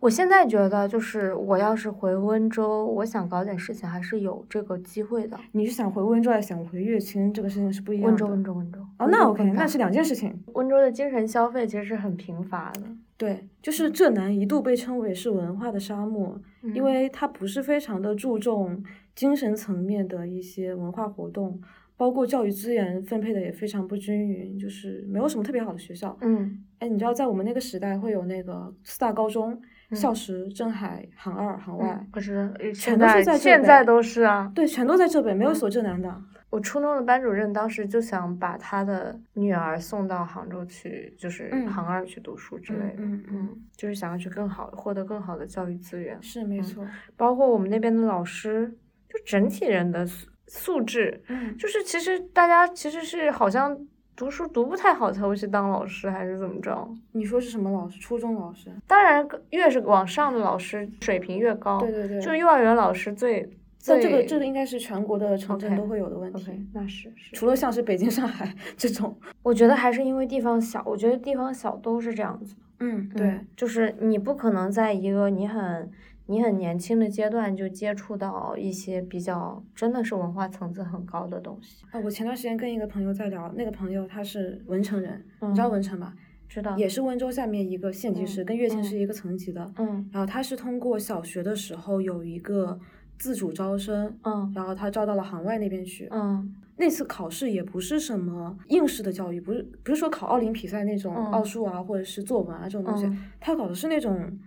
我现在觉得，就是我要是回温州，我想搞点事情，还是有这个机会的。你是想回温州还是想回乐清？这个事情是不一样的。温州，温州，温州。哦，那 OK，那是两件事情。温州的精神消费其实是很贫乏的。对，就是浙南一度被称为是文化的沙漠，嗯因为它不是非常的注重精神层面的一些文化活动，包括教育资源分配的也非常不均匀，就是没有什么特别好的学校。嗯哎，你知道在我们那个时代会有那个四大高中，嗯校实、镇海、杭二、杭外，嗯，可是全都是在现在都是啊。对，全都在浙北，没有嗯一所浙南的。我初中的班主任当时就想把他的女儿送到杭州去，就是嗯杭二去读书之类的。嗯嗯嗯就是想要去更好获得更好的教育资源，嗯是没错。包括我们那边的老师，就整体人的素素质，嗯，就是其实大家其实是好像读书读不太好才会去当老师，还是怎么着？你说是什么老师？初中老师？当然，越是往上的老师水平越高，对对对。就是幼儿园老师最最但这个这个应该是全国的城镇都会有的问题。那是是。除了像是北京、上海 这种，我觉得还是因为地方小，我觉得地方小都是这样子。嗯，对，就是你不可能在一个你很你很年轻的阶段就接触到一些比较真的是文化层次很高的东西。啊，我前段时间跟一个朋友在聊，那个朋友他是文成人，你知道嗯文成吧？知道。也是温州下面一个县级市，嗯跟乐清嗯是一个层级的。嗯然后他是通过小学的时候有一个自主招生，嗯然后他招到了杭外那边去。嗯那次考试也不是什么应试的教育，不是不是说考奥林匹赛那种嗯奥数啊，或者是作文啊这种东西，嗯他考的是那种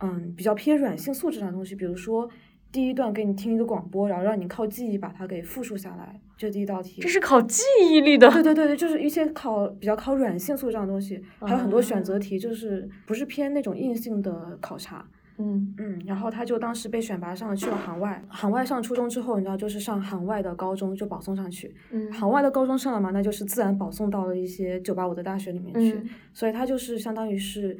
嗯比较偏软性素质上的东西，比如说第一段给你听一个广播，然后让你靠记忆把它给复述下来，这第一道题。这是考记忆力的。对对对对，就是一些考比较考软性素质上的东西，还有很多选择啊题，就是不是偏那种硬性的考察。嗯嗯，然后他就当时被选拔上了去了杭外，杭外上初中之后，你知道就是上杭外的高中就保送上去，嗯杭外的高中上了嘛，那就是自然保送到了一些九八五的大学里面去，嗯所以他就是相当于是，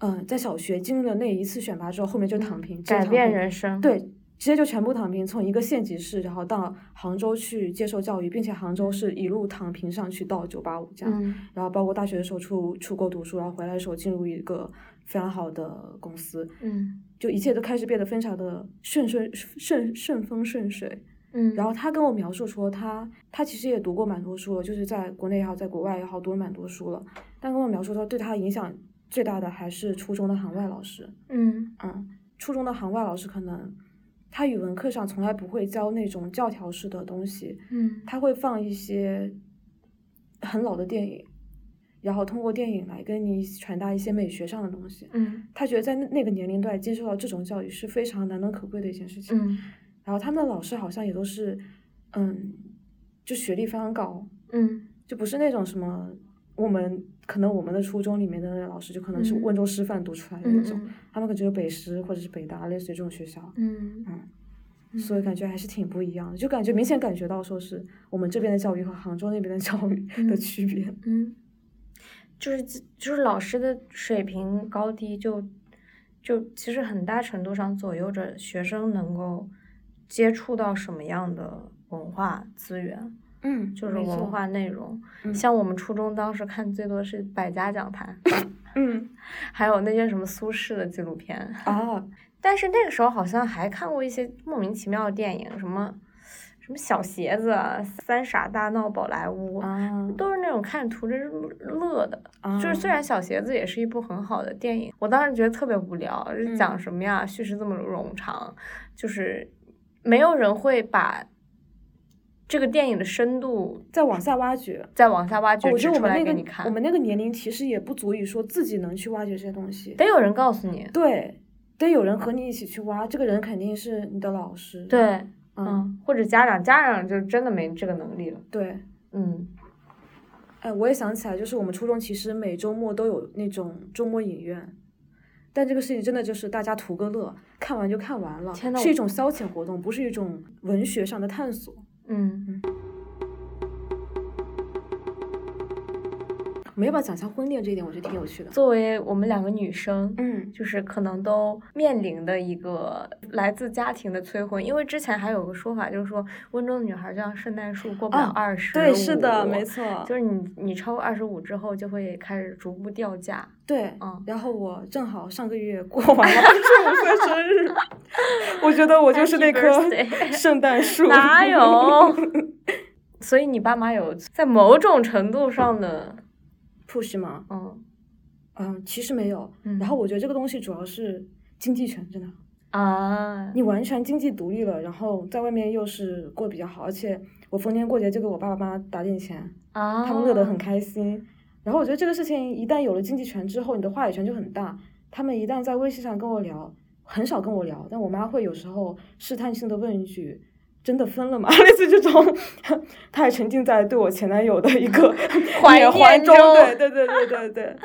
嗯、在小学经历了那一次选拔之后，后面就躺平，改变人生。对，直接就全部躺平，从一个县级市，然后到杭州去接受教育，并且杭州是一路躺平上去到九八五这样，嗯然后包括大学的时候出出国读书，然后回来的时候进入一个非常好的公司，嗯就一切都开始变得非常的顺顺顺顺风顺水。嗯，然后他跟我描述说他，他其实也读过蛮多书了，就是在国内也好，在国外也好，读了蛮多书了。但跟我描述说，对他影响最大的还是初中的行外老师。嗯嗯，初中的行外老师可能他语文课上从来不会教那种教条式的东西，嗯他会放一些很老的电影，然后通过电影来跟你传达一些美学上的东西。嗯他觉得在那那个年龄段接受到这种教育是非常难能可贵的一件事情。嗯然后他们的老师好像也都是，嗯，就学历非常高，嗯就不是那种什么我们可能我们的初中里面的老师就可能是嗯温州师范读出来的那种，嗯他们可能只有北师或者是北大，类似于这种学校。嗯嗯，所以感觉还是挺不一样的，就感觉明显感觉到说是我们这边的教育和杭州那边的教育的嗯区别。嗯，就是就是老师的水平高低就就其实很大程度上左右着学生能够接触到什么样的文化资源，嗯，就是。文化内容。嗯像我们初中当时看最多是百家讲坛，嗯还有那些什么苏轼的纪录片。啊，但是那个时候好像还看过一些莫名其妙的电影，什么什么小鞋子啊、三傻大闹宝莱坞，啊，都是那种看着图着乐的。啊就是虽然小鞋子也是一部很好的电影，我当时觉得特别无聊，是讲嗯什么呀？叙事这么冗长，就是没有人会把这个电影的深度再往下挖掘。再往下挖掘哦我觉得我们那个来给你看。我们那个年龄其实也不足以说自己能去挖掘这些东西。得有人告诉你，对，得有人和你一起去挖，这个人肯定是你的老师。，对，嗯，嗯，或者家长，家长就真的没这个能力了。对。嗯哎，我也想起来，就是我们初中其实每周末都有那种周末影院，但这个事情真的就是大家图个乐，看完就看完了，天是一种消遣活动，不是一种文学上的探索。嗯我们要不要讲一下婚恋这一点？我觉得挺有趣的。作为我们两个女生，嗯，就是可能都面临的一个来自家庭的催婚，因为之前还有个说法，就是说温州的女孩就像圣诞树，过不了啊二十、对，是的，没。错，就是你，你超过二十五之后，就会开始逐步掉价。对。嗯，然后我正好上个月过完了二十五岁生日，我觉得我就是那棵 圣诞树。哪有？所以你爸妈有在某种程度上的，push 吗？嗯嗯，其实没有。嗯，然后我觉得这个东西主要是经济权，真的。啊，你完全经济独立了，然后在外面又是过得比较好，而且我逢年过节就给我爸爸妈妈打点钱，啊，他们乐得很开心。然后我觉得这个事情一旦有了经济权之后，你的话语权就很大。他们一旦在微信上跟我聊，很少跟我聊，但我妈会有时候试探性的问一句：“真的分了吗？” 类似这种，他还沉浸在对我前男友的一个怀缅怀中。对对对对对对。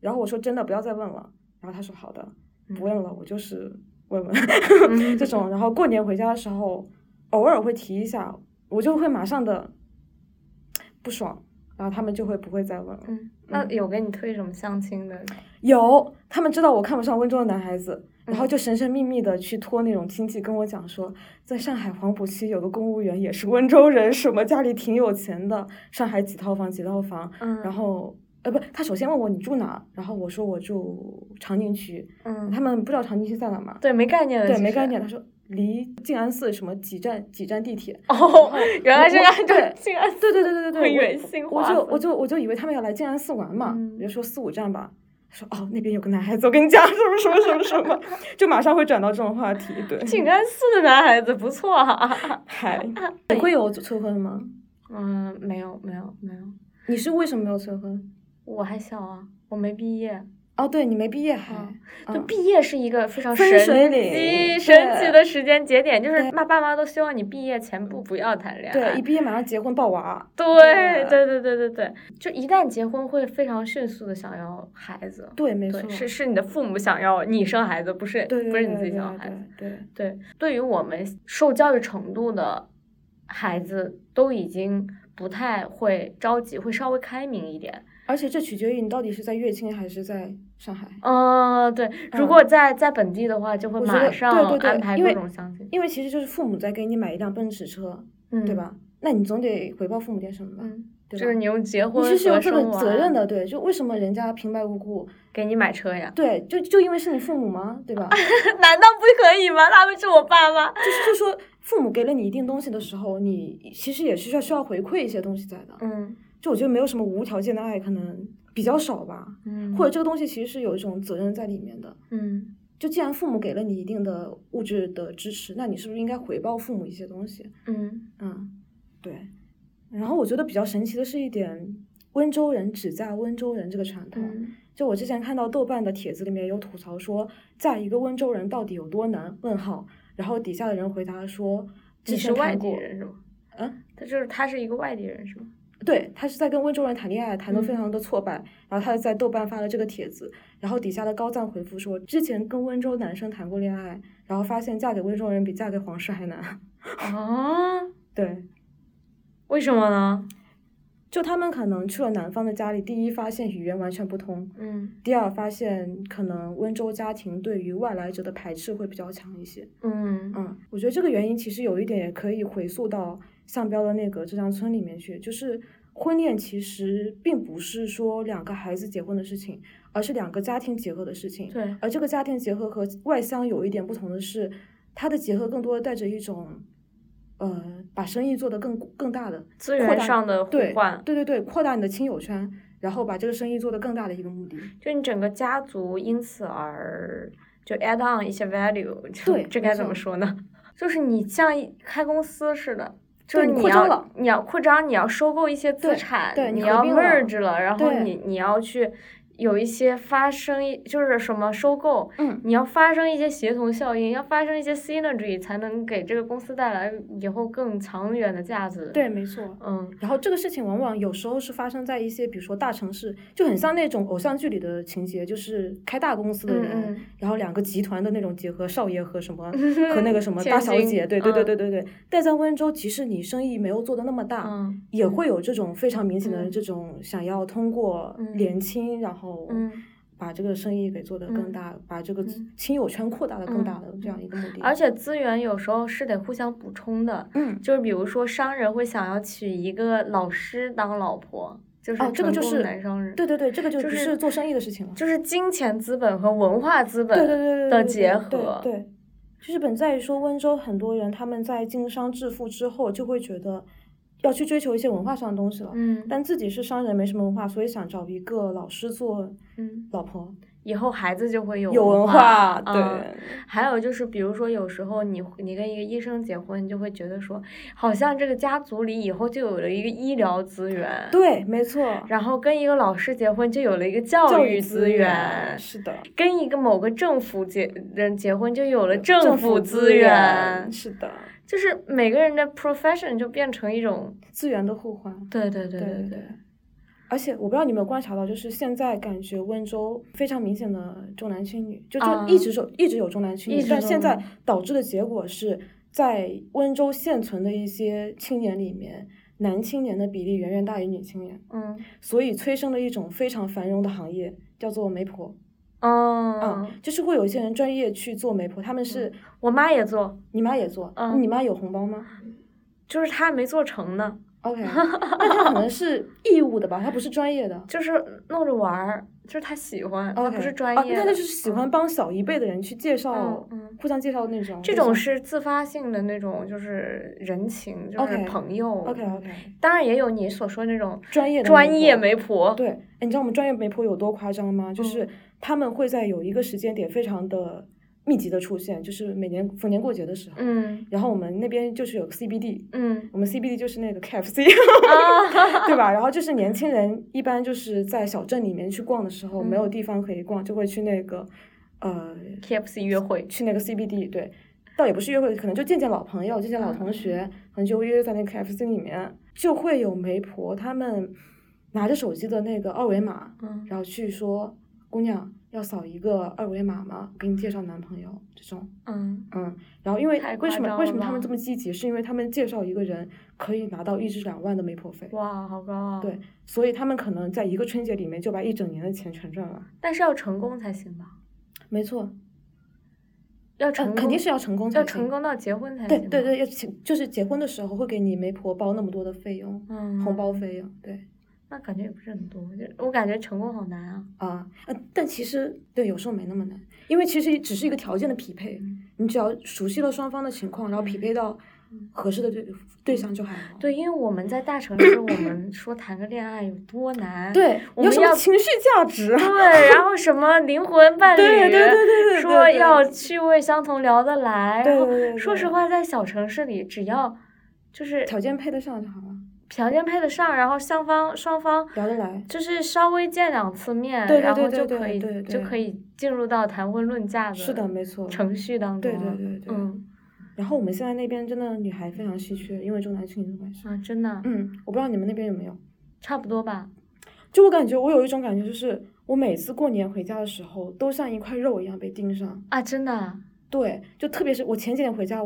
然后我说：“真的，不要再问了。”然后他说：“好的，不问了，我就是问问。”嗯这种，然后过年回家的时候，偶尔会提一下，我就会马上的不爽，然后他们就会不会再问了。嗯，那有给你推什么相亲的？有，他们知道我看不上温州的男孩子，然后嗯就神神秘秘的去托那种亲戚跟我讲说，在上海黄浦区有个公务员也是温州人，什么家里挺有钱的，上海几套房几套房，嗯，然后。呃不，他首先问我你住哪儿，然后我说我住长宁区，嗯，他们不知道长宁区在哪嘛，对没概念的，对，没概念。他说离静安寺什么几站几站地铁，哦，原来是我按照对这样，对对对对对对，远性我就我就我就以为他们要来静安寺玩嘛，嗯我就说四五站吧。他说哦，那边有个男孩子，我跟你讲什么什么什么什么，就马上会转到这种话题。对，静安寺的男孩子不错啊。还，你会有催婚吗？嗯，没有没有没有，你是为什么没有催婚？我还小啊，我没毕业。哦，对你没毕业还，就嗯毕业是一个非常神奇、神奇的时间节点，就是妈爸爸妈都希望你毕业前不不要谈恋爱。对，一毕业马上结婚抱娃。对对对对对对对，就一旦结婚会非常迅速的想要孩子。对，没错，，是是你的父母想要你生孩子，不是不是你自己想要孩子。对对对，对于我们受教育程度的孩子，都已经不太会着急，会稍微开明一点。而且这取决于你到底是在乐清还是在上海。嗯，对，如嗯果在在本地的话，就会马上对对对安排各因为种相亲，因为其实就是父母在给你买一辆奔驰车，嗯，对？吧？那你总得回报父母点什么吧？嗯，对吧就是你用结你婚其实有这个责任的，对，就为什么人家平白无故，给你买车呀？对，就就因为是你父母吗？对吧？难道不可以吗？他们是我爸妈。就是就说父母给了你一定东西的时候，你其实也是需要需要回馈一些东西在的。嗯就我觉得没有什么无条件的爱，可能比较少吧。嗯，或者这个东西其实是有一种责任在里面的。嗯就既然父母给了你一定的物质的支持，那你是不是应该回报父母一些东西？嗯嗯，对。然后我觉得比较神奇的是一点，温州人只嫁温州人这个传统。嗯就我之前看到豆瓣的帖子里面有吐槽说，嫁一个温州人到底有多难？问号。然后底下的人回答说，之你是外地人是吗？嗯，他就是他是一个外地人是吗？对他是在跟温州人谈恋爱，谈的非嗯常的挫败，然后他在豆瓣发了这个帖子，然后底下的高赞回复说，之前跟温州男生谈过恋爱，然后发现嫁给温州人比嫁给皇室还难。啊，对，为什么呢？就他们可能去了男方的家里，第一发现语言完全不通，嗯第二发现可能温州家庭对于外来者的排斥会比较强一些。嗯嗯，我觉得这个原因其实有一点也可以回溯到向标的那个浙江村里面去，就是婚恋其实并不是说两个孩子结婚的事情，而是两个家庭结合的事情。对，而这个家庭结合和外乡有一点不同的是，它的结合更多的带着一种，呃，把生意做得更更大的资源上的互对换，对对对，扩大你的亲友圈，然后把这个生意做得更大的一个目的。就你整个家族因此而就 add on 一些 value，对这该怎么说呢？就是你像一开公司似的。就是你你要你要扩张，你要收购一些资产，对你你要 merge 了，然后你你要去有一些发生一就是什么收购，嗯你要发生一些协同效应，要发生一些 synergy，才能给这个公司带来以后更长远的价值。对，，没错。嗯然后这个事情往往有时候是发生在一些，比如说大城市，就很像那种偶像剧里的情节，就是开大公司的人，嗯嗯然后两个集团的那种结合，少爷和什么 和那个什么大小姐，对对对嗯对对对。但在温州，即使你生意没有做的那么大，嗯也会有这种非常明显的嗯这种想要通过嗯联亲，然后嗯。把这个生意给做得更嗯大，把这个嗯亲友圈扩大的更大嗯的这样一个目的。而且资源有时候是得互相补充的，嗯，就是比如说商人会想要娶一个老师当老婆，就是哦，这个就是男商人，对对对，这个就就是不是做生意的事情了。就是金钱资本和文化资本的结对合。对，对就是本在于说，温州很多人他们在经商致富之后，就会觉得要去追求一些文化上的东西了。嗯但自己是商人，没什么文化，所以想找一个老师做嗯，老婆，以后孩子就会有有文化。对，还有就是，比如说有时候你你跟一个医生结婚，你就会觉得说，好像这个家族里以后就有了一个医疗资源。。对，没错。然后跟一个老师结婚，就有了一个教教育资源；是的，跟一个某个政府结人结婚，就有了政政府资源。是的，就是每个人的 profession 就变成一种，资源的互换。对对对对对对。而且我不知道你有没有观察到，就是现在感觉温州非常明显的重男轻女，就就啊一直有、一直有重男轻女，但现在导致的结果是在温州现存的一些青年里面，男青年的比例远远大于女青年，嗯所以催生了一种非常繁荣的行业，叫做媒婆。哦嗯啊，就是会有一些人专业去做媒婆，他们是、我妈也做，你妈也做，嗯你妈有红包吗就是她没做成呢，？OK，那她可能是义务的吧，她不是专业的。就是弄着玩儿，就是她喜欢，她 OK，不是专啊，业的。那她就是喜欢帮小一辈的人去介绍，互相介绍那种。这种是自发性的那种，就是人情，就是朋友。OK OK 当然也有你所说那种专业的专业媒媒婆。对，哎，你知道我们专业媒婆有多夸张吗？就是嗯他们会在有一个时间点非常的密集的出现，就是每年逢年过节的时候。嗯。然后我们那边就是有 CBD，嗯。我们 CBD 就是那个 KFC，啊，对吧？然后就是年轻人一般就是在小镇里面去逛的时候，没有嗯。地方可以逛，就会去那个呃 KFC 约会。去那个 CBD，对，倒也不是约会，可能就见见老朋友，见见老同学，可能就约在那个 KFC 里面，就会有媒婆他们拿着手机的那个二维码，嗯。然后去说姑娘要扫一个二维码吗？给你介绍男朋友这种，嗯嗯，然后因为为什么为什么他们这么积极？是因为他们介绍一个人可以拿到一至两万的媒婆费，哇，好高啊！对，所以他们可能在一个春节里面就把一整年的钱全赚了。但是要成功才行吧？没错，呃，要成功，肯定是要成功才要成功到结婚才行。对对对，，要结就是结婚的时候会给你媒婆包那么多的费用，嗯，红包费用，对那感觉也不是很多，就我感觉成功好难啊。啊，呃，但其实对有时候没那么难，因为其实只是一个条件的匹配，嗯你只要熟悉了双方的情况，然后匹配到合适的对对象就还好。对，因为我们在大城市，我们 说谈个恋爱有多难。对，你有什么我们要情绪价值啊？对，然后什么灵魂伴侣，对对对对说要趣味相同，聊得来。对说实话，在小城市里，只要就是条件配得上就好了，条件配得上，然后双方双方聊得来。就是稍微见两次面，对对然后就可以就可以进入到谈婚论嫁的是的，没错。程序当中对。对对对。嗯然后我们现在那边真的女孩非常稀缺，因为重男轻女的关系。啊，真的嗯，我不知道你们那边有没有。差不多吧。就我感觉，我有一种感觉，就是我每次过年回家的时候，都像一块肉一样被盯上。啊，真的啊，对，就特别是我前几年回家，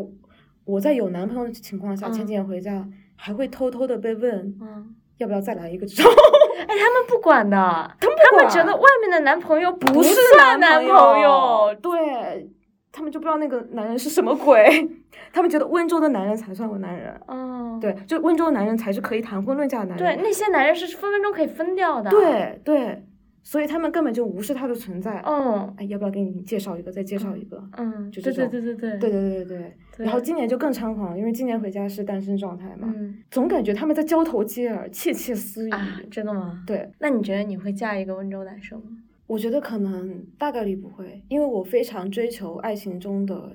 我在有男朋友的情况下，前嗯几年回家还会偷偷的被问嗯，要不要再来一个这种。哎，他们不管的，他们他们觉得外面的男朋友不是算男朋朋友，对他们就不知道那个男人是什么鬼，他们觉得温州的男人才算个男人。嗯，对，就温州的男人才是可以谈婚论嫁的男人。对，那些男人是分分钟可以分掉的。，对对，所以他们根本就无视他的存在。嗯哎，要不要给你介绍一个？再介绍一个？嗯，就这种对对对对对对对对。对然后今年就更猖狂，因为今年回家是单身状态嘛，嗯总感觉他们在交头接耳、窃窃私语。啊，真的吗？对，那你觉得你会嫁一个温州男生吗？我觉得可能大概率不会，因为我非常追求爱情中的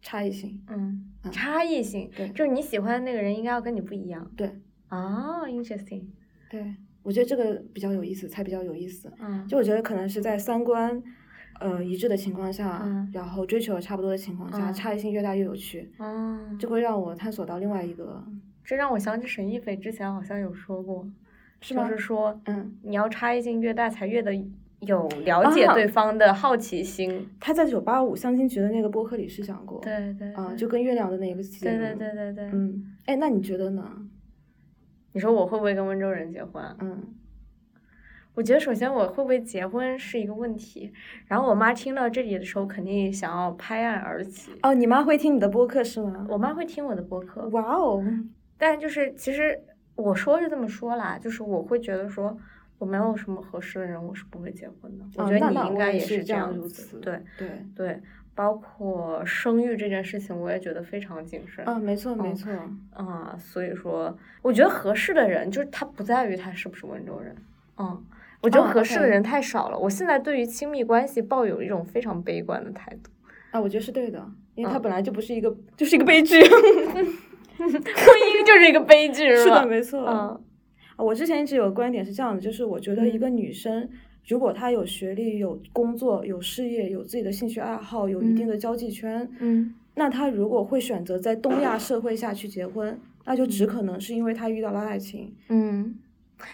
差异性。嗯，嗯差异性，对就是你喜欢的那个人应该要跟你不一样。对啊，interesting。对，我觉得这个比较有意思，才比较有意思。嗯，就我觉得可能是在三观，呃一致的情况下，嗯然后追求也差不多的情况下，嗯差异性越大越有趣，哦，就会让我探索到另外一个，这让我想起沈一菲之前好像有说过，是吗就是说，嗯，你要差异性越大，才越的有了解啊对方的好奇心。他在九八五相亲局的那个播客里是讲过，对对啊、就跟月亮的那个节对对目对对对。嗯，哎，那你觉得呢？你说我会不会跟温州人结婚？嗯我觉得首先我会不会结婚是一个问题，然后我妈听到这里的时候肯定想要拍案而起。哦，你妈会听你的播客是吗？我妈会听我的播客，哇哦，但就是其实我说是这么说啦，就是我会觉得说我没有什么合适的人，我是不会结婚的。我哦觉得你应该也是这样对对，对，包括生育这件事情，我也觉得非常谨慎。啊，没错没嗯错，啊，所以说，我觉得合适的人就是他不在于他是不是温州人，嗯，我觉得哦合适的人太少了。我现在对于亲密关系抱有一种非常悲观的态度。啊，我觉得是对的，因为它嗯本来就不是一个，就是一个悲剧。婚姻就是一个悲剧，是吧？的，没错。嗯啊我之前一直有个观点是这样的，就是我觉得一个女生，如果他有学历、有工作、有事业、有自己的兴趣爱好、有一定嗯的交际圈，嗯那他如果会选择在东亚社会下去结婚，那就只可能是因为他遇到了爱情。嗯，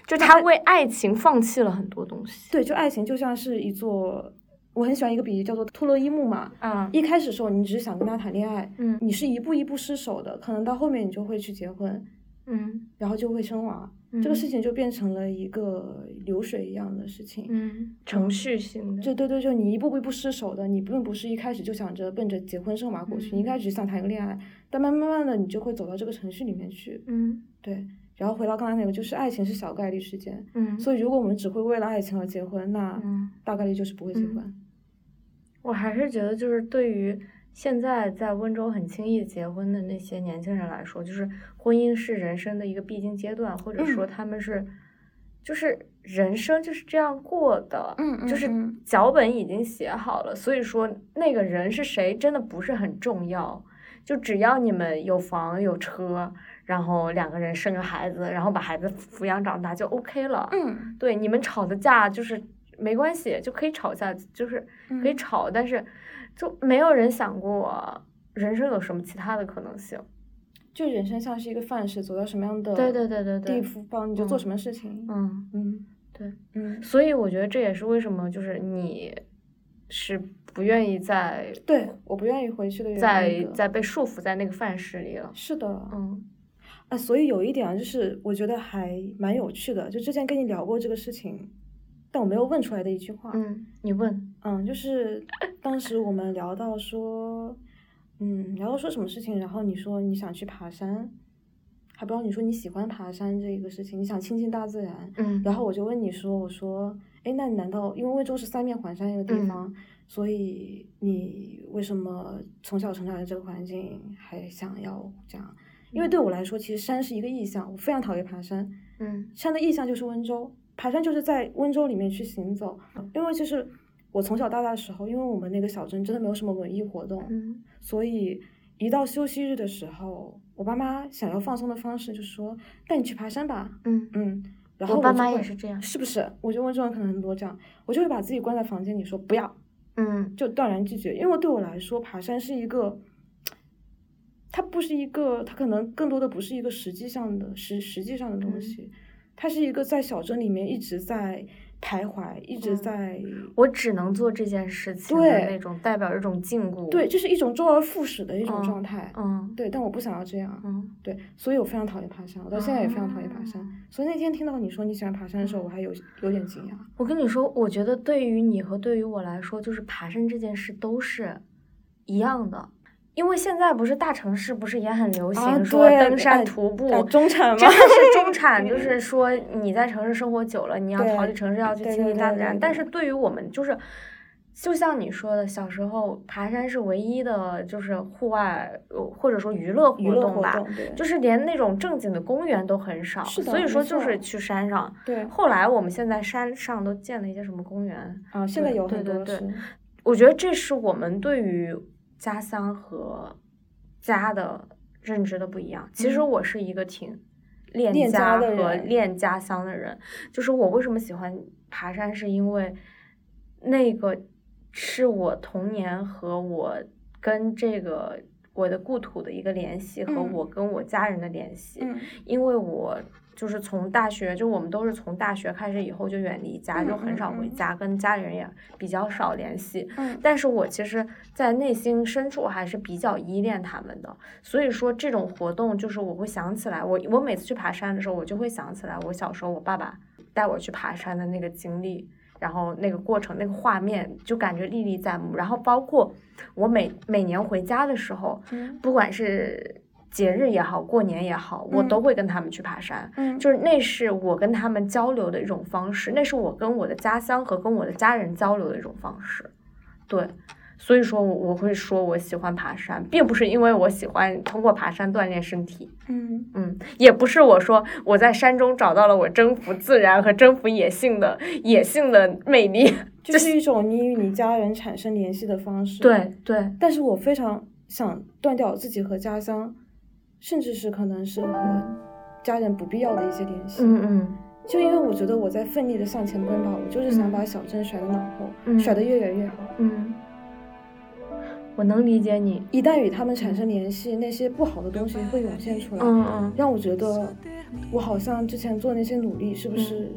就他为爱情放弃了很多东西。对，就爱情就像是一座，我很喜欢一个比喻叫做托洛伊木马。啊，一开始的时候，你只是想跟他谈恋爱，嗯你是一步一步失手的，可能到后面你就会去结婚，嗯然后就会生娃，这个事情就变成了一个流水一样的事情。嗯，程序性的。就对对，就你一步一步失手的，你并不是一开始就想着奔着结婚生娃过去，你一嗯开始想谈个恋爱，但慢慢慢的你就会走到这个程序里面去。嗯对，然后回到刚才那个，就是爱情是小概率事件，嗯，所以如果我们只会为了爱情而结婚，那嗯。大概率就是不会结嗯婚。我还是觉得，就是对于现在在温州很轻易结婚的那些年轻人来说，就是婚姻是人生的一个必经阶段，或者说嗯。他们是，就是人生就是这样过的，嗯就是脚本已经写好了，所以说那个人是谁真的不是很重要，就只要你们有房有车，然后两个人生个孩子，然后把孩子抚养长大就 OK 了，嗯，对，你们吵的架就是没关系，就可以吵架，就是可以嗯吵，但是就没有人想过人生有什么其他的可能性。就人生像是一个范式，走到什么样的对对对对对地步方你就做嗯什么事情。嗯，嗯，对，嗯，所以我觉得这也是为什么就是你是不愿意再对，我不愿意回去的原因。在在被束缚在那个范式里了。是的，嗯啊，所以有一点啊，就是我觉得还蛮有趣的，就之前跟你聊过这个事情，但我没有问出来的一句话。嗯，你问，嗯，就是当时我们聊到说，嗯，聊到说什么事情，然后你说你想去爬山，还不知道你说你喜欢爬山这一个事情，你想亲近大自然，嗯然后我就问你说，我说，哎，那你难道因为温州是三面环山一个地嗯方，所以你为什么从小成长在这个环境还想要这样？因为对我来说，其实山是一个意象，我非常讨厌爬山。嗯山的意象就是温州，爬山就是在温州里面去行走。因为就是我从小到大的时候，因为我们那个小镇真的没有什么文艺活动，嗯所以一到休息日的时候，我爸妈想要放松的方式就是说带你去爬山吧，嗯，嗯。然后我爸妈也是这样。是不是？我觉得温州人可能很多这样，我就会把自己关在房间里说不要，嗯就断然拒绝。因为对我来说，爬山是一个，它不是一个，它可能更多的不是一个实际上的实实际上的东嗯西，它是一个在小镇里面一直在徘徊，一直嗯在、我只能做这件事情的对那种代表一种禁锢。对，就是一种周而复始的一种嗯状态。嗯对，但我不想要这样。嗯对，所以我非常讨厌爬山，我到现在也非常讨厌爬山。啊所以那天听到你说你喜欢爬山的时候，嗯我还有有点惊讶。我跟你说，我觉得对于你和对于我来说，就是爬山这件事都是一样的。因为现在不是大城市不是也很流行啊说登山哎徒步，哎中产 吗真的是中产，就是说你在城市生活久了，你要逃离城市，要去亲近大自然。对对对对但是对于我们，就是就像你说的，小时候爬山是唯一的，就是户外呃或者说娱乐活动吧。动，就是连那种正经的公园都很少，所以说就是去山上。对后来我们现在山上都建了一些什么公园，啊，现在对有对对对很多是。我觉得这是我们对于家乡和家的认知的不一样。其实嗯我是一个挺恋恋家和恋家乡的人。就是我为什么喜欢爬山，是因为那个是我童年和我跟这个我的故土的一个联系，和嗯我跟我家人的联系。嗯因为我就是从大学，就我们都是从大学开始以后就远离家，嗯就很少回家，跟家里人也比较少联系。嗯但是我其实，在内心深处还是比较依恋他们的。所以说，这种活动就是我会想起来，我我每次去爬山的时候，我就会想起来我小时候我爸爸带我去爬山的那个经历。然后那个过程、那个画面，就感觉历历在目。然后包括我每每年回家的时候，嗯不管是节日也好，过年也好，我嗯都会跟他们去爬山。嗯，就是那是我跟他们交流的一种方式，那是我跟我的家乡和跟我的家人交流的一种方式。对，所以说我我会说我喜欢爬山，并不是因为我喜欢通过爬山锻炼身体，嗯嗯，也不是我说我在山中找到了我征服自然和征服野性的野性的魅力。就是一种你与你家人产生联系的方式。对对，但是我非常想断掉自己和家乡，甚至是可能是和家人不必要的一些联系。嗯嗯就因为我觉得我在奋力的向前奔跑，我就是想把小镇甩到脑后，嗯甩得越远越好。嗯，我能理解你。一旦与他们产生联系，那些不好的东西会涌现出来，嗯嗯让我觉得我好像之前做那些努力是不是，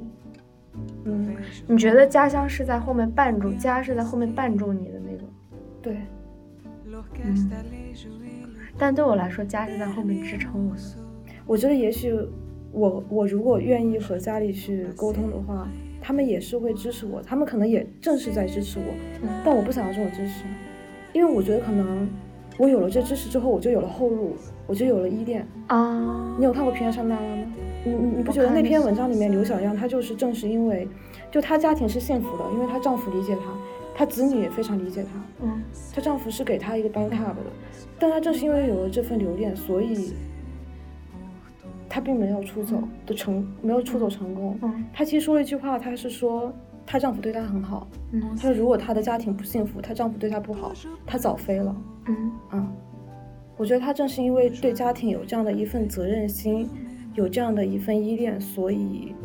嗯，你觉得家乡是在后面绊住，家是在后面绊住你的那种？对，嗯，但对我来说，家是在后面支撑我的。我觉得也许我我如果愿意和家里去沟通的话，他们也是会支持我，他们可能也正是在支持我，嗯但我不想要这种支持，因为我觉得可能我有了这支持之后，我就有了后路，我就有了依恋。啊你有看过《平原上的娜拉》吗？你你你不觉得那篇文章里面刘小样她就是正是因为，就她家庭是幸福的，因为她丈夫理解她，她子女也非常理解她，嗯她丈夫是给她一个 bank up 的，但她正是因为有了这份留恋，所以她并没有出走的成，没有出走成功。嗯她其实说了一句话，她是说她丈夫对她很好，嗯她说如果她的家庭不幸福，她丈夫对她不好，她早飞了。嗯啊，我觉得她正是因为对家庭有这样的一份责任心，有这样的一份依恋，所以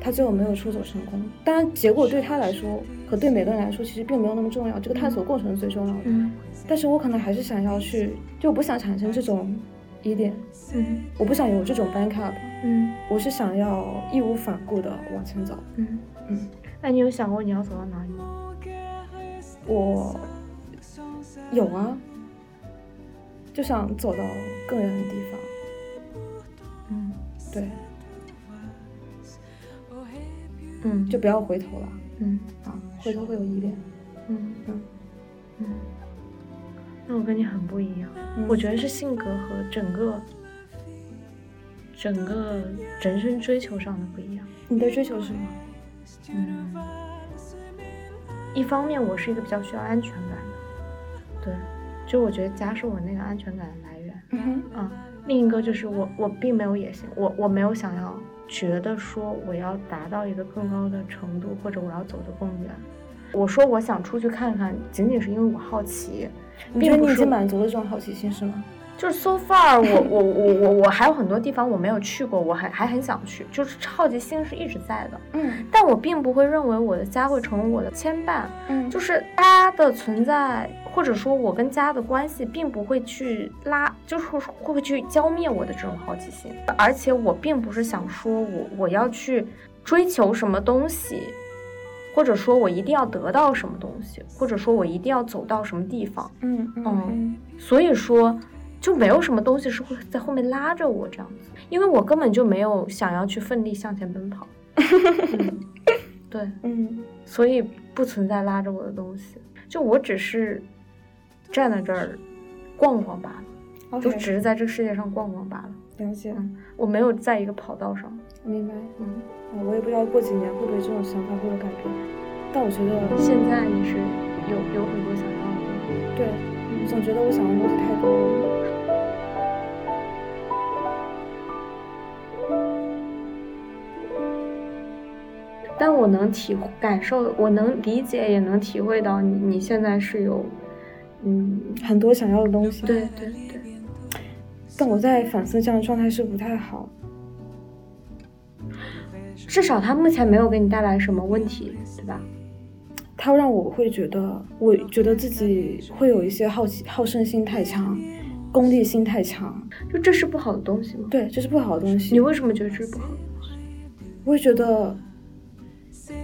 她最后没有出走成功。当然，结果对他来说和对每个人来说其实并没有那么重要，这个探索过程是最重要的。嗯但是我可能还是想要去，就我不想产生这种疑点，嗯我不想有这种 bank up，嗯我是想要义无反顾的往前走。嗯嗯，那你有想过你要走到哪里吗？我有啊，就想走到更远的地方。嗯对，嗯就不要回头了嗯啊，回头会有依恋。嗯嗯嗯，那我跟你很不一样，嗯我觉得是性格和整个整个人生追求上的不一样。你的追求是什么？嗯，一方面我是一个比较需要安全感的，对，就我觉得家是我那个安全感的来源。嗯啊，另一个就是我我并没有野心，我我没有想要觉得说我要达到一个更高的程度，或者我要走得更远。我说我想出去看看，仅仅是因为我好奇，你觉得并不是你已经满足了这种好奇心是吗？就是 so far 我我我我我还有很多地方我没有去过，我还还很想去，就是好奇心是一直在的，嗯但我并不会认为我的家会成为我的牵绊，嗯就是家的存在，或者说我跟家的关系，并不会去拉，就是会会去浇灭我的这种好奇心。而且我并不是想说我我要去追求什么东西，或者说我一定要得到什么东西，或者说我一定要走到什么地方。嗯嗯嗯所以说，就没有什么东西是会在后面拉着我这样子，因为我根本就没有想要去奋力向前奔跑。嗯、对。嗯所以不存在拉着我的东西，就我只是站在这儿逛逛罢了，就只是在这个世界上逛逛罢了。了解，嗯，我没有在一个跑道上。明白。嗯，啊，我也不知道过几年会不会这种想法会有改变，但我觉得现在你是有有很多想要的。对，总觉得我想要的东西太多我能体感受，我能理解，也能体会到你你现在是有，嗯，很多想要的东西，对对对，但我在反思这样的状态是不太好，至少他目前没有给你带来什么问题，对吧？他让我会觉得，我觉得自己会有一些好奇、好胜心太强，功利心太强。就这是不好的东西吗？对，这是不好的东西。你为什么觉得这是不好的？我会觉得，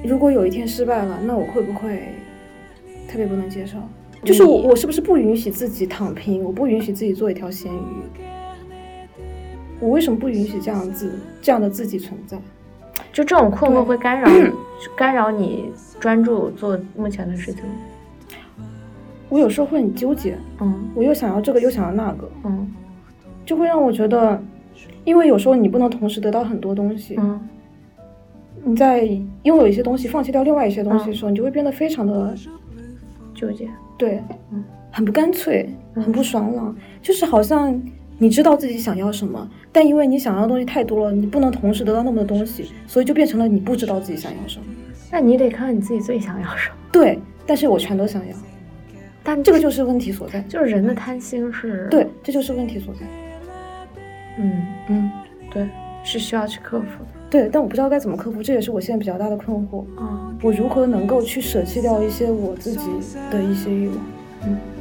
如果有一天失败了，那我会不会特别不能接受？就是我，我是不是不允许自己躺平？我不允许自己做一条咸鱼。我为什么不允许这样子这样的自己存在？就这种困惑会干扰，干扰你专注做目前的事情。我有时候会很纠结，嗯我又想要这个，又想要那个，嗯就会让我觉得，因为有时候你不能同时得到很多东西。嗯你在拥有一些东西，放弃掉另外一些东西的时候，你就会变得非常的纠结。对嗯，很不干脆，很不爽朗，就是好像你知道自己想要什么，但因为你想要的东西太多了，你不能同时得到那么多东西，所以就变成了你不知道自己想要什么。那你得看看你自己最想要什么。对，但是我全都想要，但这个就是问题所在。就是人的贪心是，对，这就是问题所在。嗯，嗯，对，是需要去克服的。对，但我不知道该怎么克服，这也是我现在比较大的困惑。嗯我如何能够去舍弃掉一些我自己的一些欲望？Et